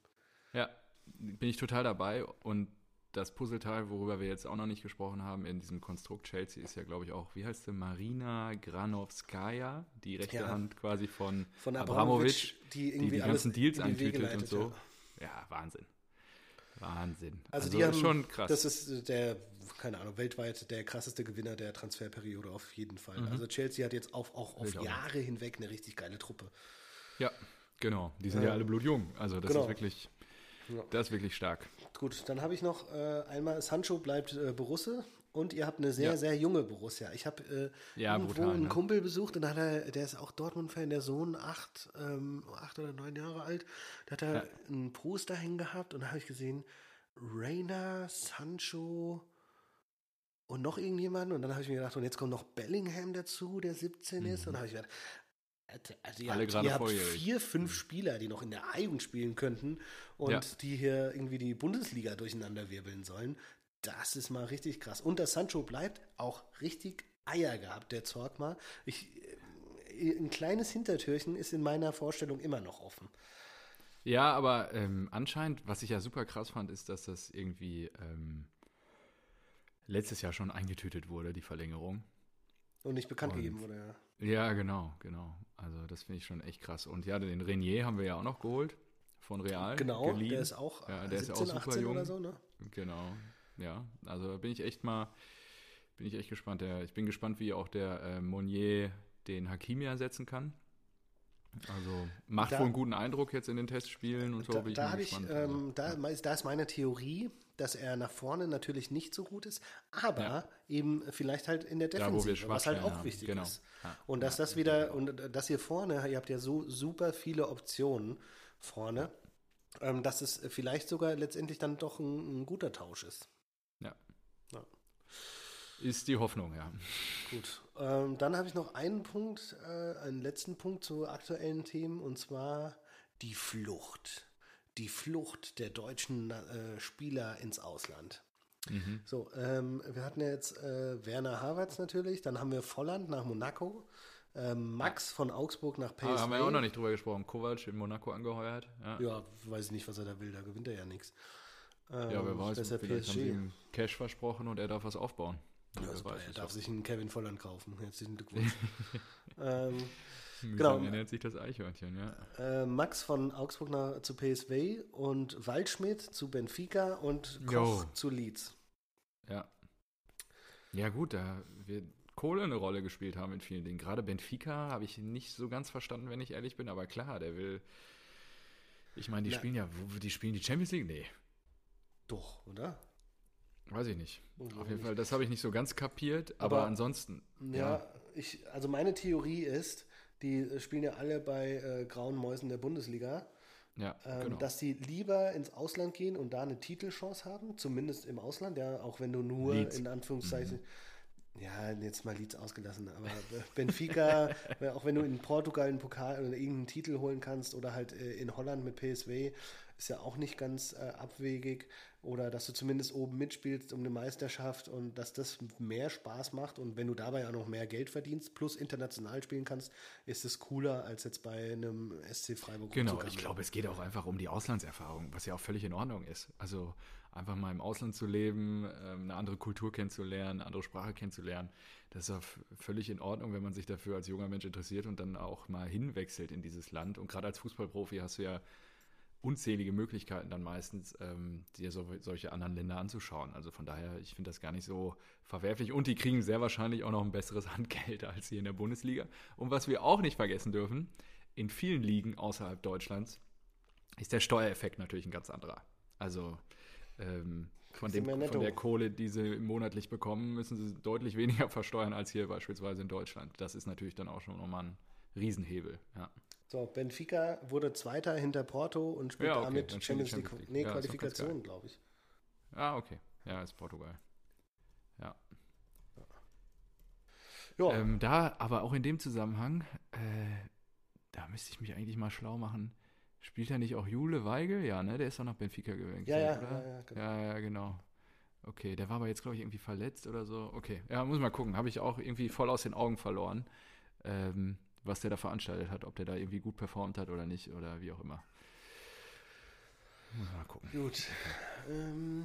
Ja, bin ich total dabei. Und das Puzzleteil, worüber wir jetzt auch noch nicht gesprochen haben, in diesem Konstrukt Chelsea ist ja, glaube ich, auch, wie heißt sie, Marina Granovskaya, die rechte ja. Hand quasi von, von Abramovic, die irgendwie die, die ganzen Deals antütet und so. Ja. ja, Wahnsinn. Wahnsinn. Also, also die haben, schon krass. Das ist der, keine Ahnung, weltweit der krasseste Gewinner der Transferperiode auf jeden Fall. Mhm. Also Chelsea hat jetzt auf, auch auf Jahre hinweg eine richtig geile Truppe. Ja, genau. Die sind ja, ja alle blutjung. Also das genau. ist wirklich, das ist wirklich stark. Gut, dann habe ich noch äh, einmal, Sancho bleibt äh, Borusse und ihr habt eine sehr, ja. sehr junge Borussia. Ich habe äh, ja, irgendwo brutal, einen ne? Kumpel besucht und hat er, der ist auch Dortmund-Fan, der Sohn, acht, ähm, acht oder neun Jahre alt. Da hat er ja. ein Poster hängen gehabt und da habe ich gesehen, Reina, Sancho und noch irgendjemanden. Und dann habe ich mir gedacht, und jetzt kommt noch Bellingham dazu, der 17 mhm. ist. Und habe ich gedacht, also ihr, Alle habt, ihr habt vier, fünf mhm. Spieler, die noch in der A-Jugend spielen könnten und ja. die hier irgendwie die Bundesliga durcheinander wirbeln sollen. Das ist mal richtig krass. Und der Sancho bleibt auch richtig Eier gehabt, der Zorg mal. Ich, äh, ein kleines Hintertürchen ist in meiner Vorstellung immer noch offen. Ja, aber ähm, anscheinend, was ich ja super krass fand, ist, dass das irgendwie ähm, letztes Jahr schon eingetütet wurde, die Verlängerung. Und nicht bekannt und, gegeben wurde, ja. Ja, genau, genau. Also das finde ich schon echt krass. Und ja, den Renier haben wir ja auch noch geholt von Real. Genau, geliehen. der ist auch, ja, der 17, ist auch super jung. oder so, ne? Genau, ja. Also bin ich echt mal, bin ich echt gespannt. Der, ich bin gespannt, wie auch der äh, Monnier den Hakimi ersetzen kann. Also macht da, wohl einen guten Eindruck jetzt in den Testspielen und so. Da, da, ich, ähm, da, ja. da, ist meine Theorie, dass er nach vorne natürlich nicht so gut ist, aber ja. eben vielleicht halt in der Defensive, ja, was halt auch haben. wichtig genau. ist. Und dass das wieder, und dass ihr vorne, ihr habt ja so super viele Optionen vorne, ähm, dass es vielleicht sogar letztendlich dann doch ein, ein guter Tausch ist. Ja. Ist die Hoffnung, ja. Gut. Ähm, dann habe ich noch einen Punkt, äh, einen letzten Punkt zu aktuellen Themen, und zwar die Flucht. Die Flucht der deutschen äh, Spieler ins Ausland. Mhm. So, ähm, wir hatten ja jetzt äh, Werner Havertz natürlich, dann haben wir Volland nach Monaco, ähm, Max von Augsburg nach PSV. Ah, haben wir ja auch noch nicht drüber gesprochen. Kovac in Monaco angeheuert. Ja. ja, weiß ich nicht, was er da will, da gewinnt er ja nichts. Ähm, ja, wer ähm, weiß, vielleicht PSG. haben sie ihm Cash versprochen und er darf was aufbauen. Ja, super, er darf sich einen Kevin Volland kaufen. Herzlichen Glückwunsch. ähm, genau. Er nennt sich das Eichhörnchen, ja. Äh, Max von Augsburg nach, zu PSV und Waldschmidt zu Benfica und Koch jo. zu Leeds. Ja. Ja, gut, da wird Kohle eine Rolle gespielt haben in vielen Dingen. Gerade Benfica habe ich nicht so ganz verstanden, wenn ich ehrlich bin, aber klar, der will. Ich meine, die Na, spielen ja, die spielen die Champions League? Nee. Doch, oder? Weiß ich nicht. Auf jeden Fall, das habe ich nicht so ganz kapiert, aber, aber ansonsten. Ja, ja, ich, also meine Theorie ist, die spielen ja alle bei äh, Grauen Mäusen der Bundesliga. Ja, ähm, genau. Dass sie lieber ins Ausland gehen und da eine Titelchance haben, zumindest im Ausland, ja, auch wenn du nur Leeds. in Anführungszeichen. Mhm. Ja, jetzt mal Leeds ausgelassen, aber Benfica, auch wenn du in Portugal einen Pokal oder irgendeinen Titel holen kannst oder halt äh, in Holland mit PSW, ist ja auch nicht ganz äh, abwegig. Oder dass du zumindest oben mitspielst um eine Meisterschaft und dass das mehr Spaß macht. Und wenn du dabei auch noch mehr Geld verdienst, plus international spielen kannst, ist es cooler als jetzt bei einem SC Freiburg. Genau, ich glaube, es geht auch einfach um die Auslandserfahrung, was ja auch völlig in Ordnung ist. Also einfach mal im Ausland zu leben, ähm, eine andere Kultur kennenzulernen, eine andere Sprache kennenzulernen. Das ist auch völlig in Ordnung, wenn man sich dafür als junger Mensch interessiert und dann auch mal hinwechselt in dieses Land. Und gerade als Fußballprofi hast du ja unzählige Möglichkeiten dann meistens, ähm, dir so, solche anderen Länder anzuschauen. Also von daher, ich finde das gar nicht so verwerflich. Und die kriegen sehr wahrscheinlich auch noch ein besseres Handgeld als hier in der Bundesliga. Und was wir auch nicht vergessen dürfen, in vielen Ligen außerhalb Deutschlands ist der Steuereffekt natürlich ein ganz anderer. Also ähm, von, dem, von der Kohle, die sie monatlich bekommen, müssen sie deutlich weniger versteuern als hier beispielsweise in Deutschland. Das ist natürlich dann auch schon nochmal ein Riesenhebel. Ja. So, Benfica wurde Zweiter hinter Porto und spielt ja, okay. damit Champions League, League. Nee, ja, Qualifikation, glaube ich. Ah, okay. Ja, ist Portugal. Ja. ja. Ähm, da, aber auch in dem Zusammenhang, äh, da müsste ich mich eigentlich mal schlau machen. Spielt er nicht auch Jule Weigel? Ja, ne? Der ist doch nach Benfica gewechselt, ja, ja, oder? Ja, ja, genau. Ja, ja, genau. Okay, der war aber jetzt, glaube ich, irgendwie verletzt oder so. Okay, ja, muss mal gucken. Habe ich auch irgendwie voll aus den Augen verloren, ähm, was der da veranstaltet hat. Ob der da irgendwie gut performt hat oder nicht oder wie auch immer. Mal gucken. Gut. Ähm,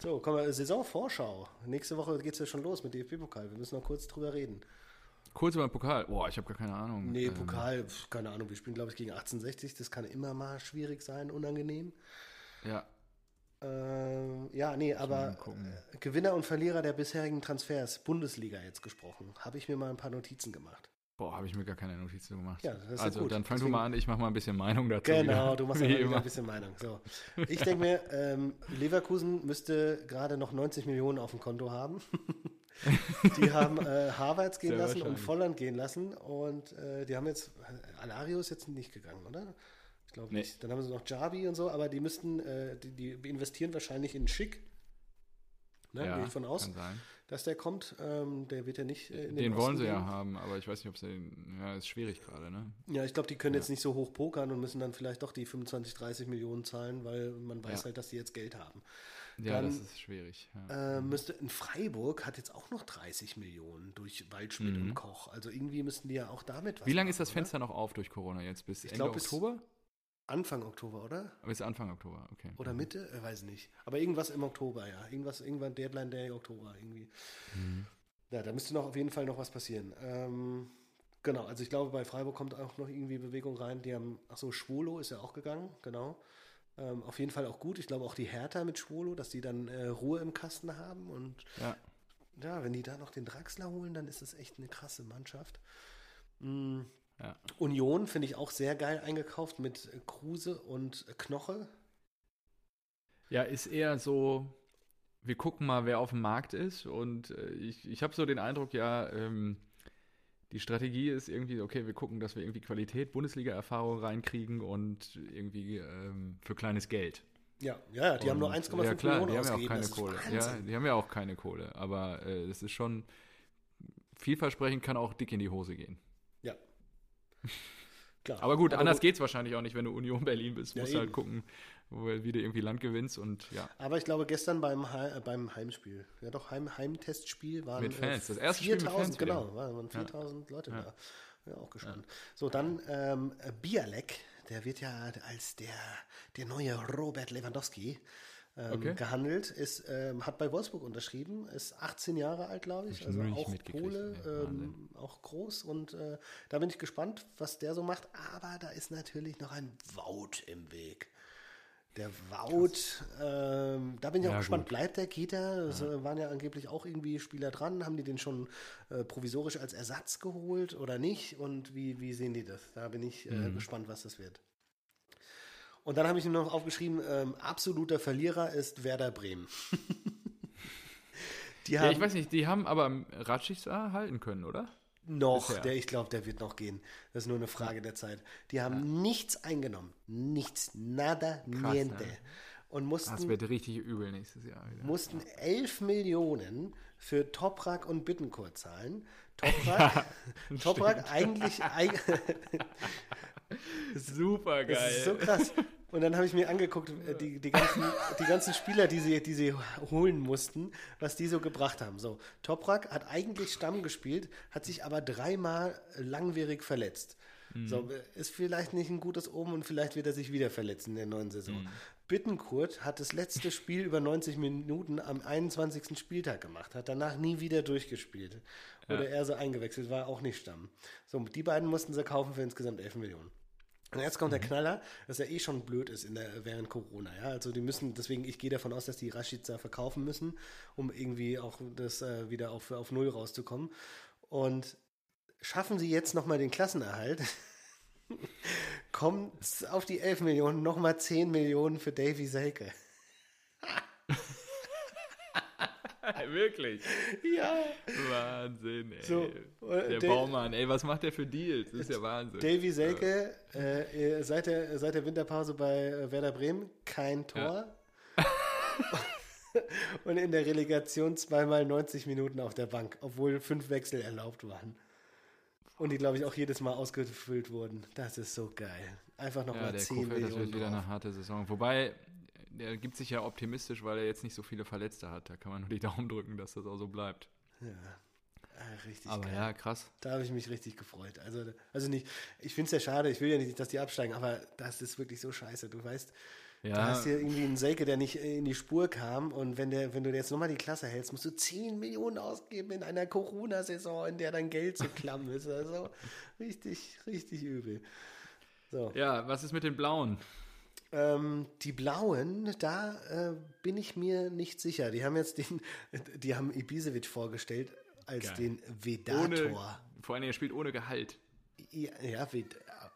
so, kommen wir, Saisonvorschau. Nächste Woche geht es ja schon los mit DFB-Pokal. Wir müssen noch kurz drüber reden. Kurz über den Pokal. Boah, ich habe gar keine Ahnung. Nee, ähm, Pokal, keine Ahnung. Wir spielen, glaube ich, gegen 1860. Das kann immer mal schwierig sein, unangenehm. Ja. Ähm, ja, nee, aber Gewinner und Verlierer der bisherigen Transfers, Bundesliga jetzt gesprochen, habe ich mir mal ein paar Notizen gemacht. Boah, habe ich mir gar keine Notizen gemacht. Ja, also gut. dann fang Deswegen, du mal an, ich mache mal ein bisschen Meinung dazu. Genau, wieder. du machst mal ein bisschen Meinung. So. Ich denke mir, ähm, Leverkusen müsste gerade noch 90 Millionen auf dem Konto haben. die haben äh, Harvards gehen Sehr lassen und Volland gehen lassen und äh, die haben jetzt, Alario ist jetzt nicht gegangen, oder? Ich glaube nee. nicht. Dann haben sie noch Javi und so, aber die müssten, äh, die, die investieren wahrscheinlich in Schick. Ne, ja, gehe ich von aus. Kann sein dass der kommt. Ähm, der wird ja nicht äh, den, den wollen sie gehen. ja haben, aber ich weiß nicht, ob sie ja, ist schwierig gerade, ne? Ja, ich glaube, die können ja. jetzt nicht so hoch pokern und müssen dann vielleicht doch die 25, 30 Millionen zahlen, weil man weiß ja. halt, dass sie jetzt Geld haben. Ja, dann, das ist schwierig. Ja. Äh, müsste in Freiburg hat jetzt auch noch 30 Millionen durch Waldschmidt mhm. und Koch. Also irgendwie müssten die ja auch damit was Wie lange ist das Fenster oder? noch auf durch Corona jetzt? Bis ich Ende glaub, Oktober? Anfang Oktober, oder? Aber ist Anfang Oktober, okay. Oder. Mitte? Ich weiß nicht. Aber irgendwas im Oktober, ja. Irgendwas, irgendwann Deadline Day Oktober irgendwie. Mhm. Ja, da müsste noch auf jeden Fall noch was passieren. Ähm, genau, also ich glaube, bei Freiburg kommt auch noch irgendwie Bewegung rein. Die haben, achso, Schwolo ist ja auch gegangen, genau. Ähm, auf jeden Fall auch gut. Ich glaube auch die Hertha mit Schwolo, dass die dann äh, Ruhe im Kasten haben. Und ja. ja, wenn die da noch den Draxler holen, dann ist das echt eine krasse Mannschaft. Mhm. Ja. Union finde ich auch sehr geil eingekauft mit Kruse und Knoche. Ja, ist eher so, wir gucken mal, wer auf dem Markt ist. Und äh, ich, ich habe so den Eindruck, ja, ähm, die Strategie ist irgendwie, okay, wir gucken, dass wir irgendwie Qualität, Bundesliga-Erfahrung reinkriegen und irgendwie ähm, für kleines Geld. Ja, ja, die und, haben nur 1,5 ja, klar, Millionen die haben ja auch keine Kohle. Ja, die haben ja auch keine Kohle. Aber äh, es ist schon vielversprechend, kann auch dick in die Hose gehen. Klar. Aber gut, aber anders geht es wahrscheinlich auch nicht, wenn du Union Berlin bist. Du ja, musst halt gucken, wo du wieder irgendwie Land gewinnst und ja. Aber ich glaube, gestern beim, He beim Heimspiel, ja doch, Heim Heimtestspiel waren mit Fans. Das erste 4000, Spiel mit Fans genau, waren 4000 ja. Leute ja. da. Ja, auch gespannt. So, dann ähm, Bialek, der wird ja als der, der neue Robert Lewandowski ähm, okay. gehandelt, ist, ähm, hat bei Wolfsburg unterschrieben, ist 18 Jahre alt, glaube ich, also auch Pole, ähm, auch groß und äh, da bin ich gespannt, was der so macht, aber da ist natürlich noch ein Wout im Weg. Der Wout, ähm, da bin ich auch gespannt, gut. bleibt der, geht er? Es ja. waren ja angeblich auch irgendwie Spieler dran, haben die den schon äh, provisorisch als Ersatz geholt oder nicht und wie, wie sehen die das? Da bin ich äh, mhm. gespannt, was das wird. Und dann habe ich noch aufgeschrieben, ähm, absoluter Verlierer ist Werder Bremen. die haben, ja, ich weiß nicht, die haben aber Ratschichtsar halten können, oder? Noch, Bisher. der, ich glaube, der wird noch gehen. Das ist nur eine Frage der Zeit. Die haben ja. nichts eingenommen. Nichts. Nada, Krass, niente. Ne? Und mussten, das wird richtig übel nächstes Jahr. Wieder. Mussten 11 Millionen für Toprak und Bittencourt zahlen. Toprak, ja, Toprak eigentlich, Super geil. Das ist so krass. Und dann habe ich mir angeguckt, äh, die, die, ganzen, die ganzen Spieler, die sie, die sie holen mussten, was die so gebracht haben. So, Toprak hat eigentlich Stamm gespielt, hat sich aber dreimal langwierig verletzt. Mhm. So, ist vielleicht nicht ein gutes Oben und vielleicht wird er sich wieder verletzen in der neuen Saison. Mhm. Bittenkurt hat das letzte Spiel über 90 Minuten am 21. Spieltag gemacht, hat danach nie wieder durchgespielt. Oder ja. er so eingewechselt, war auch nicht Stamm. So, die beiden mussten sie kaufen für insgesamt 11 Millionen. Und jetzt kommt mhm. der Knaller, dass er eh schon blöd ist in der, während Corona. Ja? Also die müssen, deswegen, ich gehe davon aus, dass die Rashica verkaufen müssen, um irgendwie auch das äh, wieder auf, auf Null rauszukommen. Und schaffen sie jetzt nochmal den Klassenerhalt, Kommt auf die 11 Millionen, nochmal 10 Millionen für Davy Selke. Wirklich? Ja. Wahnsinn, ey. So, der da Baumann, ey, was macht der für Deals? Das ist ja Wahnsinn. Davy Selke, äh, seit, der, seit der Winterpause bei äh, Werder Bremen, kein Tor. Ja. Und in der Relegation zweimal 90 Minuten auf der Bank, obwohl fünf Wechsel erlaubt waren. Und die, glaube ich, auch jedes Mal ausgefüllt wurden. Das ist so geil. Einfach nochmal ja, 10 Millionen. Das wird wieder eine harte Saison. Wobei, der gibt sich ja optimistisch, weil er jetzt nicht so viele Verletzte hat. Da kann man nur die Daumen drücken, dass das auch so bleibt. Ja. Ah, richtig aber geil. ja, krass. Da habe ich mich richtig gefreut. Also, also nicht, ich finde es ja schade, ich will ja nicht, dass die absteigen, aber das ist wirklich so scheiße. Du weißt, ja. da hast du irgendwie einen Selke, der nicht in die Spur kam und wenn, der, wenn du jetzt nochmal die Klasse hältst, musst du 10 Millionen ausgeben in einer Corona-Saison, in der dein Geld so klamm ist. Also richtig, richtig übel. So. Ja, was ist mit den Blauen? Ähm, die Blauen, da äh, bin ich mir nicht sicher. Die haben jetzt den, die haben Ibisevic vorgestellt als Geil. den Vedator. Ohne, vor allem, er spielt ohne Gehalt. Ja, ja,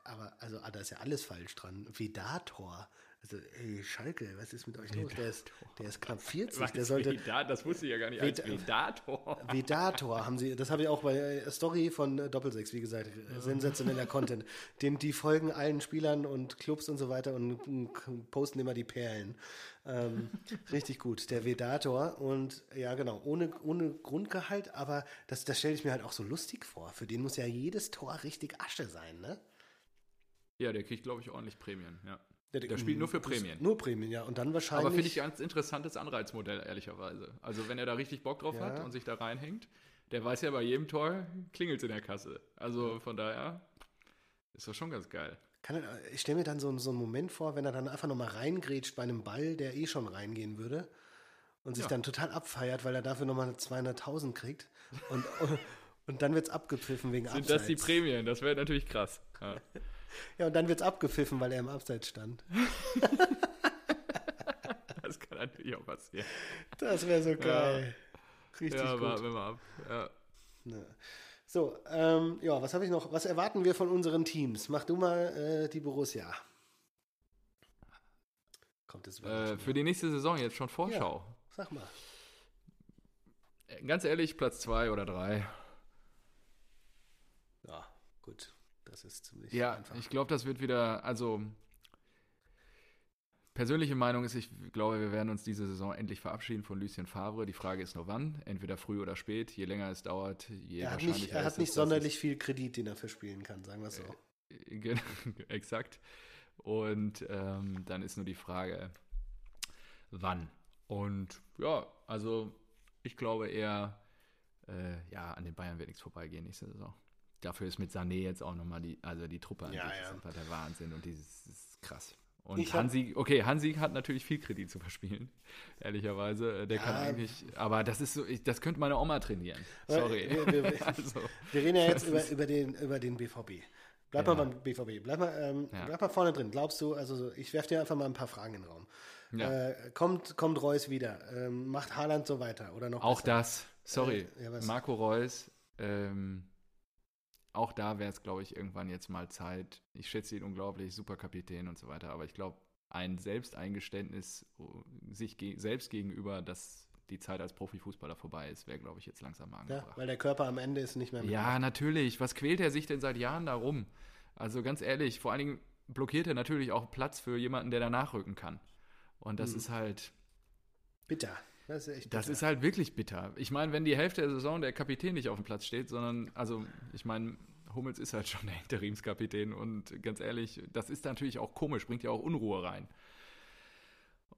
aber also ah, da ist ja alles falsch dran. Vedator. Also, ey, Schalke, was ist mit euch los? Der ist, der ist knapp 40. Was der sollte, das wusste ich ja gar nicht. Ved, Vedator. Vedator haben sie, das habe ich auch bei äh, Story von äh, Doppelsechs, wie gesagt, ja. sensationeller Content. Den, die folgen allen Spielern und Clubs und so weiter und, und posten immer die Perlen. Ähm, richtig gut, der Vedator. Und ja, genau, ohne, ohne Grundgehalt, aber das, das stelle ich mir halt auch so lustig vor. Für den muss ja jedes Tor richtig Asche sein, ne? Ja, der kriegt, glaube ich, ordentlich Prämien, ja. Der, der spielt nur für Prämien. Nur Prämien, ja. Und dann wahrscheinlich. Aber finde ich ein ganz interessantes Anreizmodell, ehrlicherweise. Also, wenn er da richtig Bock drauf ja. hat und sich da reinhängt, der weiß ja bei jedem Tor klingelt es in der Kasse. Also, von daher ist das schon ganz geil. Er, ich stelle mir dann so, so einen Moment vor, wenn er dann einfach nochmal reingrätscht bei einem Ball, der eh schon reingehen würde und sich ja. dann total abfeiert, weil er dafür nochmal 200.000 kriegt. Und, und dann wird es abgepfiffen wegen Sind Abseits. das die Prämien? Das wäre natürlich krass. Ja. Ja, und dann wird es abgepfiffen, weil er im Abseits stand. das kann natürlich auch passieren. Das wäre so geil. Ja. Richtig ja, gut. warten wir mal ab. Ja. So, ähm, ja, was habe ich noch? Was erwarten wir von unseren Teams? Mach du mal äh, die Borussia. Kommt es äh, Für die nächste Saison jetzt schon Vorschau. Ja, sag mal. Ganz ehrlich, Platz 2 oder 3. Ja, gut. Das ist ziemlich ja, einfach. ich glaube, das wird wieder, also persönliche Meinung ist, ich glaube, wir werden uns diese Saison endlich verabschieden von Lucien Favre. Die Frage ist nur wann, entweder früh oder spät. Je länger es dauert, je er wahrscheinlicher nicht, Er hat nicht sonderlich viel Kredit, den er verspielen kann, sagen wir es so. Äh, exakt. Und ähm, dann ist nur die Frage, wann. Und ja, also ich glaube eher, äh, ja, an den Bayern wird nichts vorbeigehen nächste Saison dafür ist mit Sané jetzt auch nochmal die, also die Truppe an ja, sich ja. ist einfach der Wahnsinn und dieses ist krass. Und ich Hansi, okay, Hansi hat natürlich viel Kredit zu verspielen, ehrlicherweise. Der ja, kann eigentlich, aber das ist so, ich, das könnte meine Oma trainieren. Sorry. Wir, wir, wir, also, wir reden ja jetzt über, über, den, über den BVB. Bleib ja. mal beim BVB. Bleib mal, ähm, ja. bleib mal vorne drin. Glaubst du, also ich werfe dir einfach mal ein paar Fragen in den Raum. Ja. Äh, kommt, kommt Reus wieder? Ähm, macht Haaland so weiter? Oder noch Auch besser? das, sorry. Äh, Marco Reus, ähm, auch da wäre es, glaube ich, irgendwann jetzt mal Zeit. Ich schätze ihn unglaublich, super Kapitän und so weiter, aber ich glaube, ein Selbsteingeständnis äh, sich ge selbst gegenüber, dass die Zeit als Profifußballer vorbei ist, wäre, glaube ich, jetzt langsam mal angebracht. Ja, weil der Körper am Ende ist nicht mehr mit. Ja, natürlich. Was quält er sich denn seit Jahren da rum? Also ganz ehrlich, vor allen Dingen blockiert er natürlich auch Platz für jemanden, der da nachrücken kann. Und das hm. ist halt. Bitter. Das ist echt bitter. Das ist halt wirklich bitter. Ich meine, wenn die Hälfte der Saison der Kapitän nicht auf dem Platz steht, sondern, also, ich meine, Hummels ist halt schon der Interimskapitän und ganz ehrlich, das ist natürlich auch komisch, bringt ja auch Unruhe rein.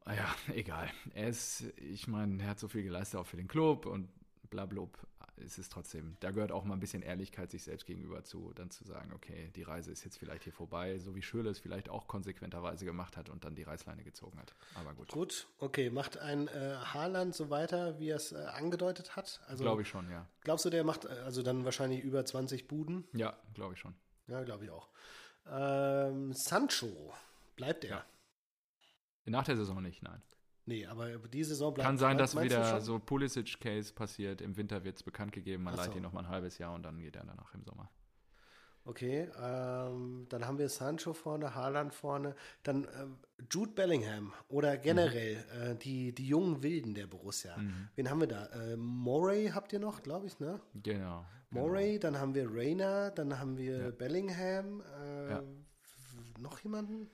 Ja, egal. Er ist, ich meine, er hat so viel geleistet auch für den Club und blablub ist es trotzdem, da gehört auch mal ein bisschen Ehrlichkeit sich selbst gegenüber zu, dann zu sagen, okay, die Reise ist jetzt vielleicht hier vorbei, so wie Schürle es vielleicht auch konsequenterweise gemacht hat und dann die Reißleine gezogen hat. Aber gut. Gut, okay. Macht ein äh, Haaland so weiter, wie er es äh, angedeutet hat? Also, glaube ich schon, ja. Glaubst du, der macht äh, also dann wahrscheinlich über 20 Buden? Ja, glaube ich schon. Ja, glaube ich auch. Ähm, Sancho, bleibt er? Ja. Nach der Saison nicht, nein. Nee, aber die Saison bleibt. Kann sein, dass wieder so Pulisic-Case passiert. Im Winter wird es bekannt gegeben. Man so. leiht ihn noch mal ein halbes Jahr und dann geht er danach im Sommer. Okay, ähm, dann haben wir Sancho vorne, Haaland vorne, dann äh, Jude Bellingham oder generell mhm. äh, die, die jungen Wilden der Borussia. Mhm. Wen haben wir da? Äh, Moray habt ihr noch, glaube ich, ne? Genau. Moray, genau. dann haben wir Rayner, dann haben wir ja. Bellingham. Äh, ja. Noch jemanden?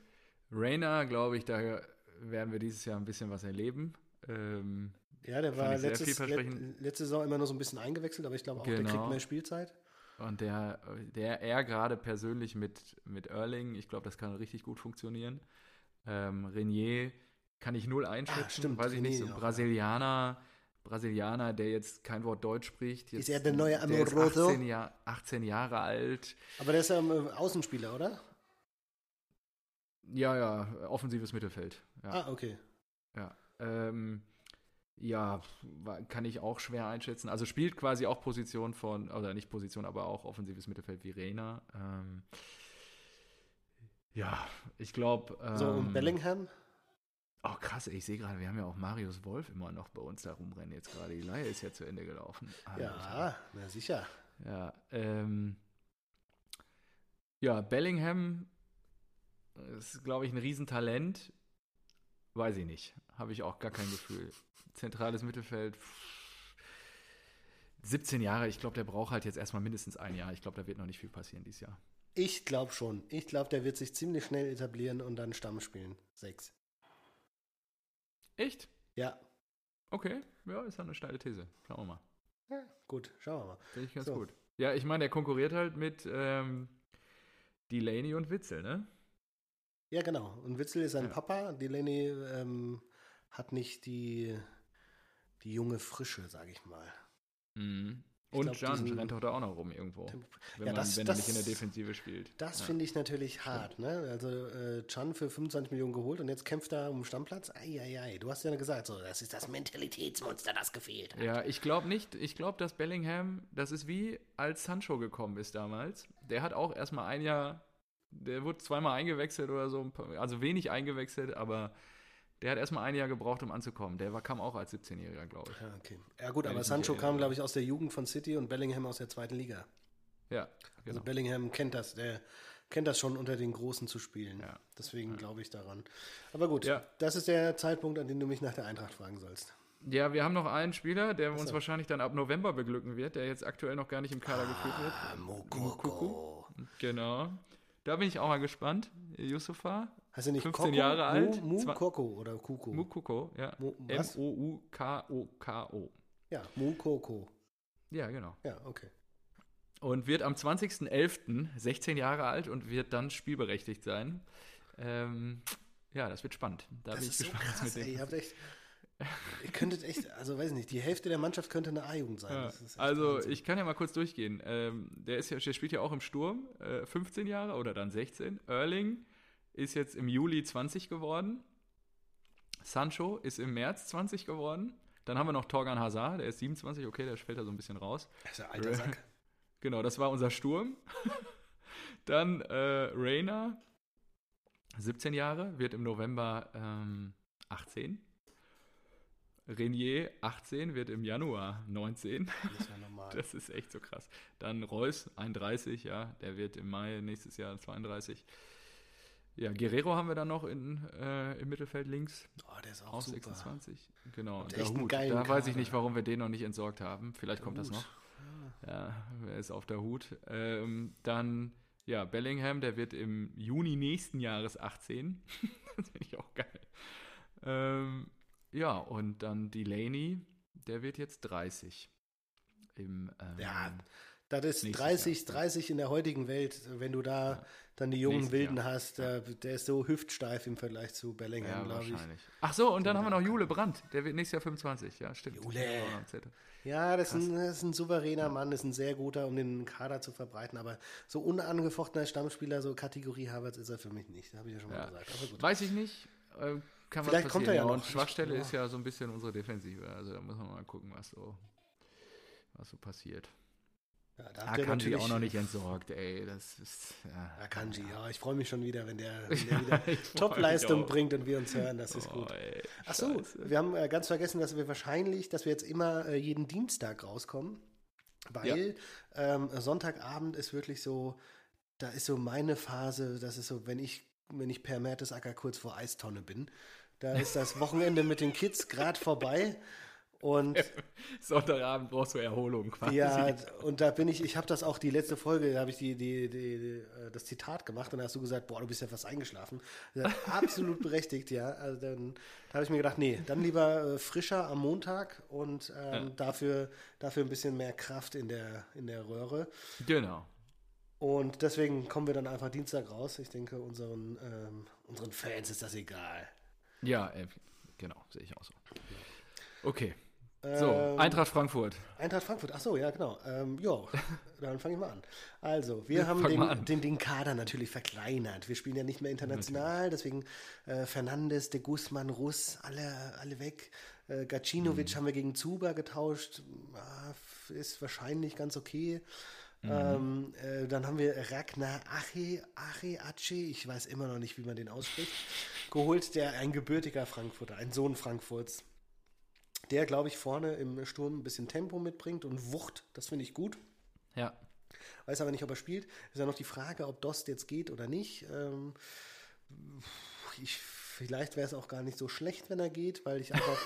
Rayner, glaube ich, da werden wir dieses Jahr ein bisschen was erleben. Ähm, ja, der war letztes, let, letzte Saison immer nur so ein bisschen eingewechselt, aber ich glaube auch, genau. der kriegt genau. mehr Spielzeit. Und der, der er gerade persönlich mit, mit Erling, ich glaube, das kann richtig gut funktionieren. Ähm, Renier kann ich null einschätzen, ah, stimmt, weiß ich nicht, so ein Brasilianer, Brasilianer, der jetzt kein Wort Deutsch spricht. Jetzt, ist er der neue Amoroso? 18, Jahr, 18 Jahre alt. Aber der ist ja ein Außenspieler, oder? Ja, ja, offensives Mittelfeld. Ja. Ah, okay. Ja. Ähm, ja, kann ich auch schwer einschätzen. Also spielt quasi auch Position von, oder nicht Position, aber auch offensives Mittelfeld wie Rena. Ähm, ja, ich glaube. Ähm, so, und ähm, Bellingham? Oh, krass, ich sehe gerade, wir haben ja auch Marius Wolf immer noch bei uns da rumrennen jetzt gerade. Die Leihe ist ja zu Ende gelaufen. Alter. Ja, na sicher. Ja, ähm, ja, Bellingham ist, glaube ich, ein Riesentalent. Weiß ich nicht. Habe ich auch gar kein Gefühl zentrales Mittelfeld. 17 Jahre, ich glaube, der braucht halt jetzt erstmal mindestens ein Jahr. Ich glaube, da wird noch nicht viel passieren dieses Jahr. Ich glaube schon. Ich glaube, der wird sich ziemlich schnell etablieren und dann Stamm spielen. Sechs. Echt? Ja. Okay, ja, ist ja eine steile These. Schauen wir mal. Ja, gut, schauen wir mal. Finde ich ganz so. gut. Ja, ich meine, der konkurriert halt mit ähm, Delaney und Witzel, ne? Ja, genau. Und Witzel ist sein ja. Papa. Delaney ähm, hat nicht die die junge Frische, sage ich mal. Mhm. Und Jan rennt doch da auch noch rum irgendwo, wenn, ja, das, man, wenn das, er nicht in der Defensive spielt. Das ja. finde ich natürlich hart. Ne? Also äh, Chan für 25 Millionen geholt und jetzt kämpft er um Stammplatz. Eieiei, du hast ja gesagt, so, das ist das Mentalitätsmonster, das gefehlt hat. Ja, ich glaube nicht. Ich glaube, dass Bellingham, das ist wie als Sancho gekommen ist damals. Der hat auch erstmal ein Jahr, der wurde zweimal eingewechselt oder so, also wenig eingewechselt, aber der hat erstmal ein Jahr gebraucht, um anzukommen. Der war, kam auch als 17-Jähriger, glaube ich. Ja, okay. Ja, gut, aber Sancho kam, glaube ich, aus der Jugend von City und Bellingham aus der zweiten Liga. Ja. Also genau. Also Bellingham kennt das, der kennt das schon, unter den Großen zu spielen. Ja. Deswegen ja. glaube ich daran. Aber gut, ja. das ist der Zeitpunkt, an dem du mich nach der Eintracht fragen sollst. Ja, wir haben noch einen Spieler, der Achso. uns wahrscheinlich dann ab November beglücken wird, der jetzt aktuell noch gar nicht im Kader ah, geführt wird. Mokoko. Genau. Da bin ich auch mal gespannt. Yusufa. Hast du nicht 15 Koko? Jahre alt. Mu, Mu Koko oder Kuko? Mukoko, ja. M-O-U-K-O-K-O. Ja, Mukoko. Ja, genau. Ja, okay. Und wird am 20.11. 16 Jahre alt und wird dann spielberechtigt sein. Ähm, ja, das wird spannend. Da das bin ich gespannt, so krass, was mit dem. Ey, ihr habt echt, Ihr könntet echt, also weiß nicht, die Hälfte der Mannschaft könnte eine A-Jugend sein. Ja, also Wahnsinn. ich kann ja mal kurz durchgehen. Ähm, der, ist ja, der spielt ja auch im Sturm, äh, 15 Jahre oder dann 16. Erling ist jetzt im Juli 20 geworden. Sancho ist im März 20 geworden. Dann haben wir noch Torgan Hazard, der ist 27, okay, der fällt da so ein bisschen raus. Das ist ein alter Sack. Genau, das war unser Sturm. dann äh, Reina, 17 Jahre, wird im November ähm, 18. Renier 18 wird im Januar 19. Das ist ja normal. Das ist echt so krass. Dann Reus 31, ja, der wird im Mai nächstes Jahr 32. Ja, Guerrero haben wir dann noch in, äh, im Mittelfeld links. Oh, der ist auch, auch super. 26. Genau. Der Hut. Da Kader. weiß ich nicht, warum wir den noch nicht entsorgt haben. Vielleicht der kommt Hut. das noch. Ja. ja, er ist auf der Hut. Ähm, dann, ja, Bellingham, der wird im Juni nächsten Jahres 18. das finde ich auch geil. Ähm, ja, und dann Delaney, der wird jetzt 30. Im, ähm, ja, das ist 30, Jahr. 30 in der heutigen Welt, wenn du da ja. dann die jungen Wilden Jahr. hast, der, der, ist so hüftsteif im Vergleich zu Bellingham, ja, glaube ich. Ach so, und dann haben wir noch Jule Brandt, der wird nächstes Jahr 25, ja, stimmt. Jule. Ja, das ist, ein, das ist, ein, souveräner. Mann, ist ein sehr guter, um den Kader zu verbreiten, aber so unangefochtener Stammspieler, so Kategorie Havertz ist er für mich nicht, das habe ich ja schon mal gesagt. Weiß ich nicht, äh, kann Vielleicht kommt er ja noch. Und Schwachstelle ist ja so ein bisschen unsere Defensive. Also da muss man mal gucken, was so, was so passiert. Ja, da Akanji auch noch nicht entsorgt, ey. Das ist, ja. Akanji, ja, ich freue mich schon wieder, wenn der, wenn der wieder Top-Leistung bringt und wir uns hören, das ist oh, gut. Ey, Achso, wir haben äh, ganz vergessen, dass wir wahrscheinlich, dass wir jetzt immer äh, jeden Dienstag rauskommen, weil ja. ähm, Sonntagabend ist wirklich so da ist so meine Phase, das ist so, wenn ich, wenn ich per Mertesacker kurz vor Eistonne bin, da ist das Wochenende mit den Kids gerade vorbei und Sonntagabend brauchst du Erholung quasi. Ja, und da bin ich, ich habe das auch die letzte Folge, da habe ich die, die, die, äh, das Zitat gemacht und da hast du gesagt, boah, du bist ja fast eingeschlafen. absolut berechtigt, ja. Also dann da habe ich mir gedacht, nee, dann lieber äh, frischer am Montag und ähm, ja. dafür, dafür ein bisschen mehr Kraft in der, in der Röhre. Genau. Und deswegen kommen wir dann einfach Dienstag raus. Ich denke, unseren, ähm, unseren Fans ist das egal. Ja, äh, genau, sehe ich auch so. Okay. So, ähm, Eintracht Frankfurt. Eintracht Frankfurt, ach so, ja, genau. Ähm, ja, dann fange ich mal an. Also, wir haben den, den, den, Kader natürlich verkleinert. Wir spielen ja nicht mehr international, deswegen äh, Fernandes, de Guzman, Russ, alle, alle weg. Äh, Gacinovic mhm. haben wir gegen Zuba getauscht. Ah, ist wahrscheinlich ganz okay. Mhm. Ähm, äh, dann haben wir Ragnar Ache, Ache, Ache, ich weiß immer noch nicht, wie man den ausspricht, geholt, der ein gebürtiger Frankfurter, ein Sohn Frankfurts der, glaube ich, vorne im Sturm ein bisschen Tempo mitbringt und Wucht. Das finde ich gut. Ja. Weiß aber nicht, ob er spielt. Ist ja noch die Frage, ob Dost jetzt geht oder nicht. Ähm, ich vielleicht wäre es auch gar nicht so schlecht, wenn er geht, weil ich einfach.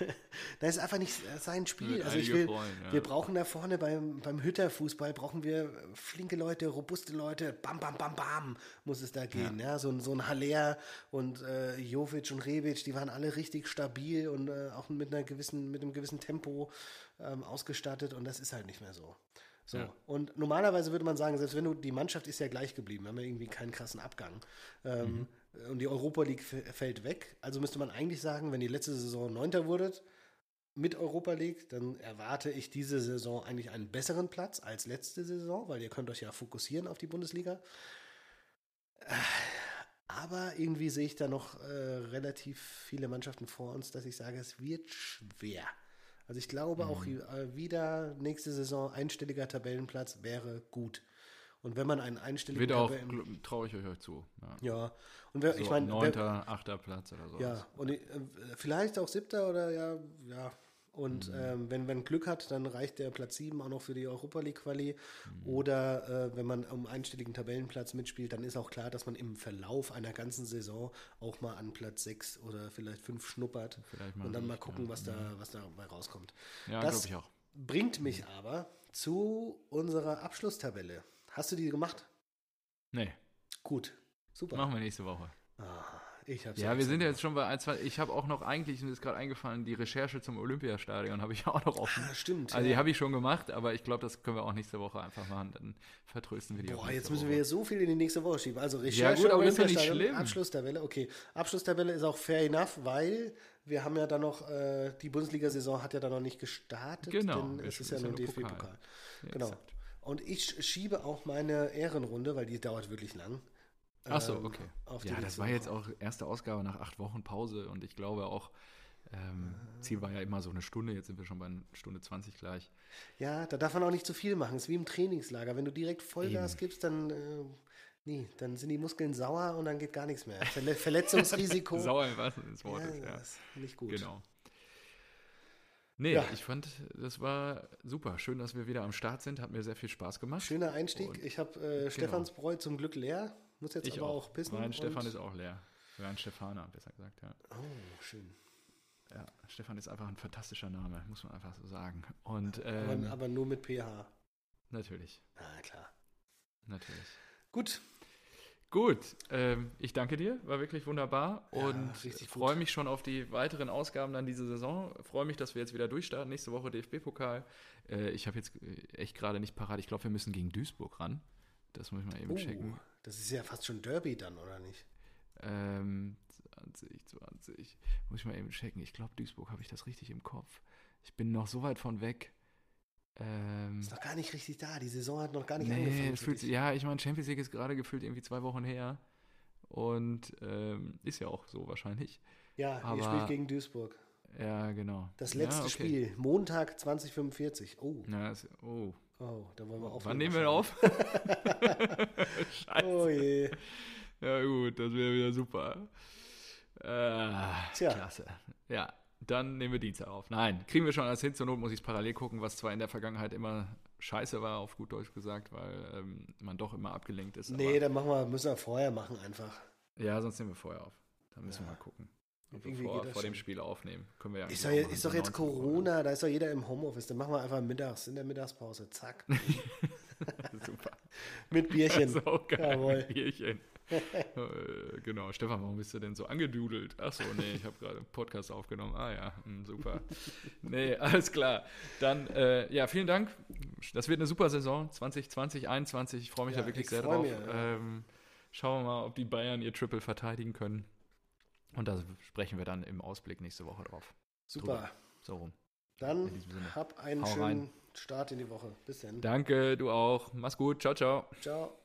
das ist einfach nicht sein Spiel. Also ich will, freuen, ja. wir brauchen da vorne beim, beim Hütterfußball brauchen wir flinke Leute, robuste Leute, bam, bam, bam, bam, muss es da gehen. Ja. ja? So, so ein Haller und äh, Jovic und Rebic, die waren alle richtig stabil und äh, auch mit einer gewissen, mit einem gewissen Tempo ähm, ausgestattet und das ist halt nicht mehr so. So. Ja. Und normalerweise würde man sagen, selbst wenn du, die Mannschaft ist ja gleich geblieben, wir haben ja irgendwie keinen krassen Abgang. Ähm, mhm und die Europa League fällt weg. Also müsste man eigentlich sagen, wenn die letzte Saison Neunter wurdet mit Europa League, dann erwarte ich diese Saison eigentlich einen besseren Platz als letzte Saison, weil ihr könnt euch ja fokussieren auf die Bundesliga. Aber irgendwie sehe ich da noch äh, relativ viele Mannschaften vor uns, dass ich sage, es wird schwer. Also ich glaube mhm. auch äh, wieder nächste Saison einstelliger Tabellenplatz wäre gut. Und wenn man einen einstelligen Wird auch, traue ich euch zu. Ja. ja. Und wer, so ich meine. Neunter, achter Platz oder so. Ja, und äh, vielleicht auch siebter oder ja, ja. Und mhm. ähm, wenn man Glück hat, dann reicht der Platz 7 auch noch für die Europa League Quali. Mhm. Oder äh, wenn man um einstelligen Tabellenplatz mitspielt, dann ist auch klar, dass man im Verlauf einer ganzen Saison auch mal an Platz 6 oder vielleicht 5 schnuppert. und dann mal gucken, was, da, mhm. was dabei rauskommt. Ja, glaube ich auch. Bringt mich aber zu unserer Abschlusstabelle. Hast du die gemacht? Nee. Gut. Super. Machen wir nächste Woche. Ah, ich hab's ja, wir sind ja jetzt schon bei ein, zwei. Ich habe auch noch eigentlich, mir ist gerade eingefallen, die Recherche zum Olympiastadion habe ich auch noch offen. Ah, stimmt. Also, ja. die habe ich schon gemacht, aber ich glaube, das können wir auch nächste Woche einfach machen. Dann vertrösten wir die Boah, jetzt müssen Woche. wir so viel in die nächste Woche schieben. Also, Recherche, ja, gut, aber ist ja nicht schlimm. Abschlusstabelle, okay. Abschlusstabelle ist auch fair enough, weil wir haben ja dann noch, äh, die Bundesliga-Saison hat ja dann noch nicht gestartet. Genau. Denn es ist ja nur DFB-Pokal. Ja, genau. Exakt. Und ich schiebe auch meine Ehrenrunde, weil die dauert wirklich lang. Ach so, ähm, okay. ja, das war jetzt auch erste Ausgabe nach acht Wochen Pause und ich glaube auch, ähm, Ziel war ja immer so eine Stunde, jetzt sind wir schon bei einer Stunde 20 gleich. Ja, da darf man auch nicht zu viel machen. Es ist wie im Trainingslager. Wenn du direkt Vollgas Eben. gibst, dann, äh, nee, dann sind die Muskeln sauer und dann geht gar nichts mehr. Verletzungsrisiko. sauer im wahrsten Sinne des Wortes, ja. Das ist nicht gut. Genau. Nee, ja. ich fand, das war super. Schön, dass wir wieder am Start sind. Hat mir sehr viel Spaß gemacht. Schöner Einstieg. Und ich habe äh, genau. Stephansbräu zum Glück leer. Muss jetzt ich aber auch, auch pissen. Mein Stefan ist auch leer. Mein Stefaner, besser gesagt, ja. Oh, schön. Ja, Stefan ist einfach ein fantastischer Name, muss man einfach so sagen. Und, ähm, aber, aber nur mit PH. Natürlich. Na klar. Natürlich. Gut, Gut, ähm, ich danke dir, war wirklich wunderbar ja, und freue mich schon auf die weiteren Ausgaben dann diese Saison. Freue mich, dass wir jetzt wieder durchstarten. Nächste Woche DFB-Pokal. Äh, ich habe jetzt äh, echt gerade nicht parat. Ich glaube, wir müssen gegen Duisburg ran. Das muss ich mal eben oh, checken. Das ist ja fast schon Derby dann, oder nicht? Ähm, 20, 20. Muss ich mal eben checken. Ich glaube, Duisburg habe ich das richtig im Kopf. Ich bin noch so weit von weg. Ähm, ist noch gar nicht richtig da. Die Saison hat noch gar nicht nee, angefangen. Fühlt, ja, ich meine, Champions League ist gerade gefühlt irgendwie zwei Wochen her. Und ähm, ist ja auch so wahrscheinlich. Ja, Aber, ihr spielt gegen Duisburg. Ja, genau. Das letzte ja, okay. Spiel, Montag 2045. Oh. Ja, das, oh. Oh, da wollen wir auf. Wann nehmen wir auf? Scheiße. Oh je. Ja, gut, das wäre wieder super. Äh, Tja. Klasse. Ja, dann nehmen wir Dienstag auf. Nein, kriegen wir schon alles hin. Zur Not muss ich es parallel gucken, was zwar in der Vergangenheit immer scheiße war, auf gut Deutsch gesagt, weil ähm, man doch immer abgelenkt ist. Nee, dann machen wir, müssen wir vorher machen einfach. Ja, sonst nehmen wir vorher auf. Dann müssen ja. wir mal gucken. Ob wir vor, vor dem Spiel aufnehmen. Können wir ja ist, doch, ist doch jetzt Corona, da ist doch jeder im Homeoffice. Dann machen wir einfach mittags, in der Mittagspause. Zack. Super. Mit Bierchen. So geil. Jawohl. Mit Bierchen. Äh, genau, Stefan, warum bist du denn so angedudelt? Ach so, nee, ich habe gerade einen Podcast aufgenommen. Ah ja, hm, super. nee, alles klar. Dann, äh, ja, vielen Dank. Das wird eine super Saison 2020, 2021. Ich freue mich ja, da wirklich sehr drauf. Mir, ja. ähm, schauen wir mal, ob die Bayern ihr Triple verteidigen können. Und da sprechen wir dann im Ausblick nächste Woche drauf. Super. Drüber. So rum. Dann hab einen Hau schönen rein. Start in die Woche. Bis dann. Danke, du auch. Mach's gut. Ciao, ciao. Ciao.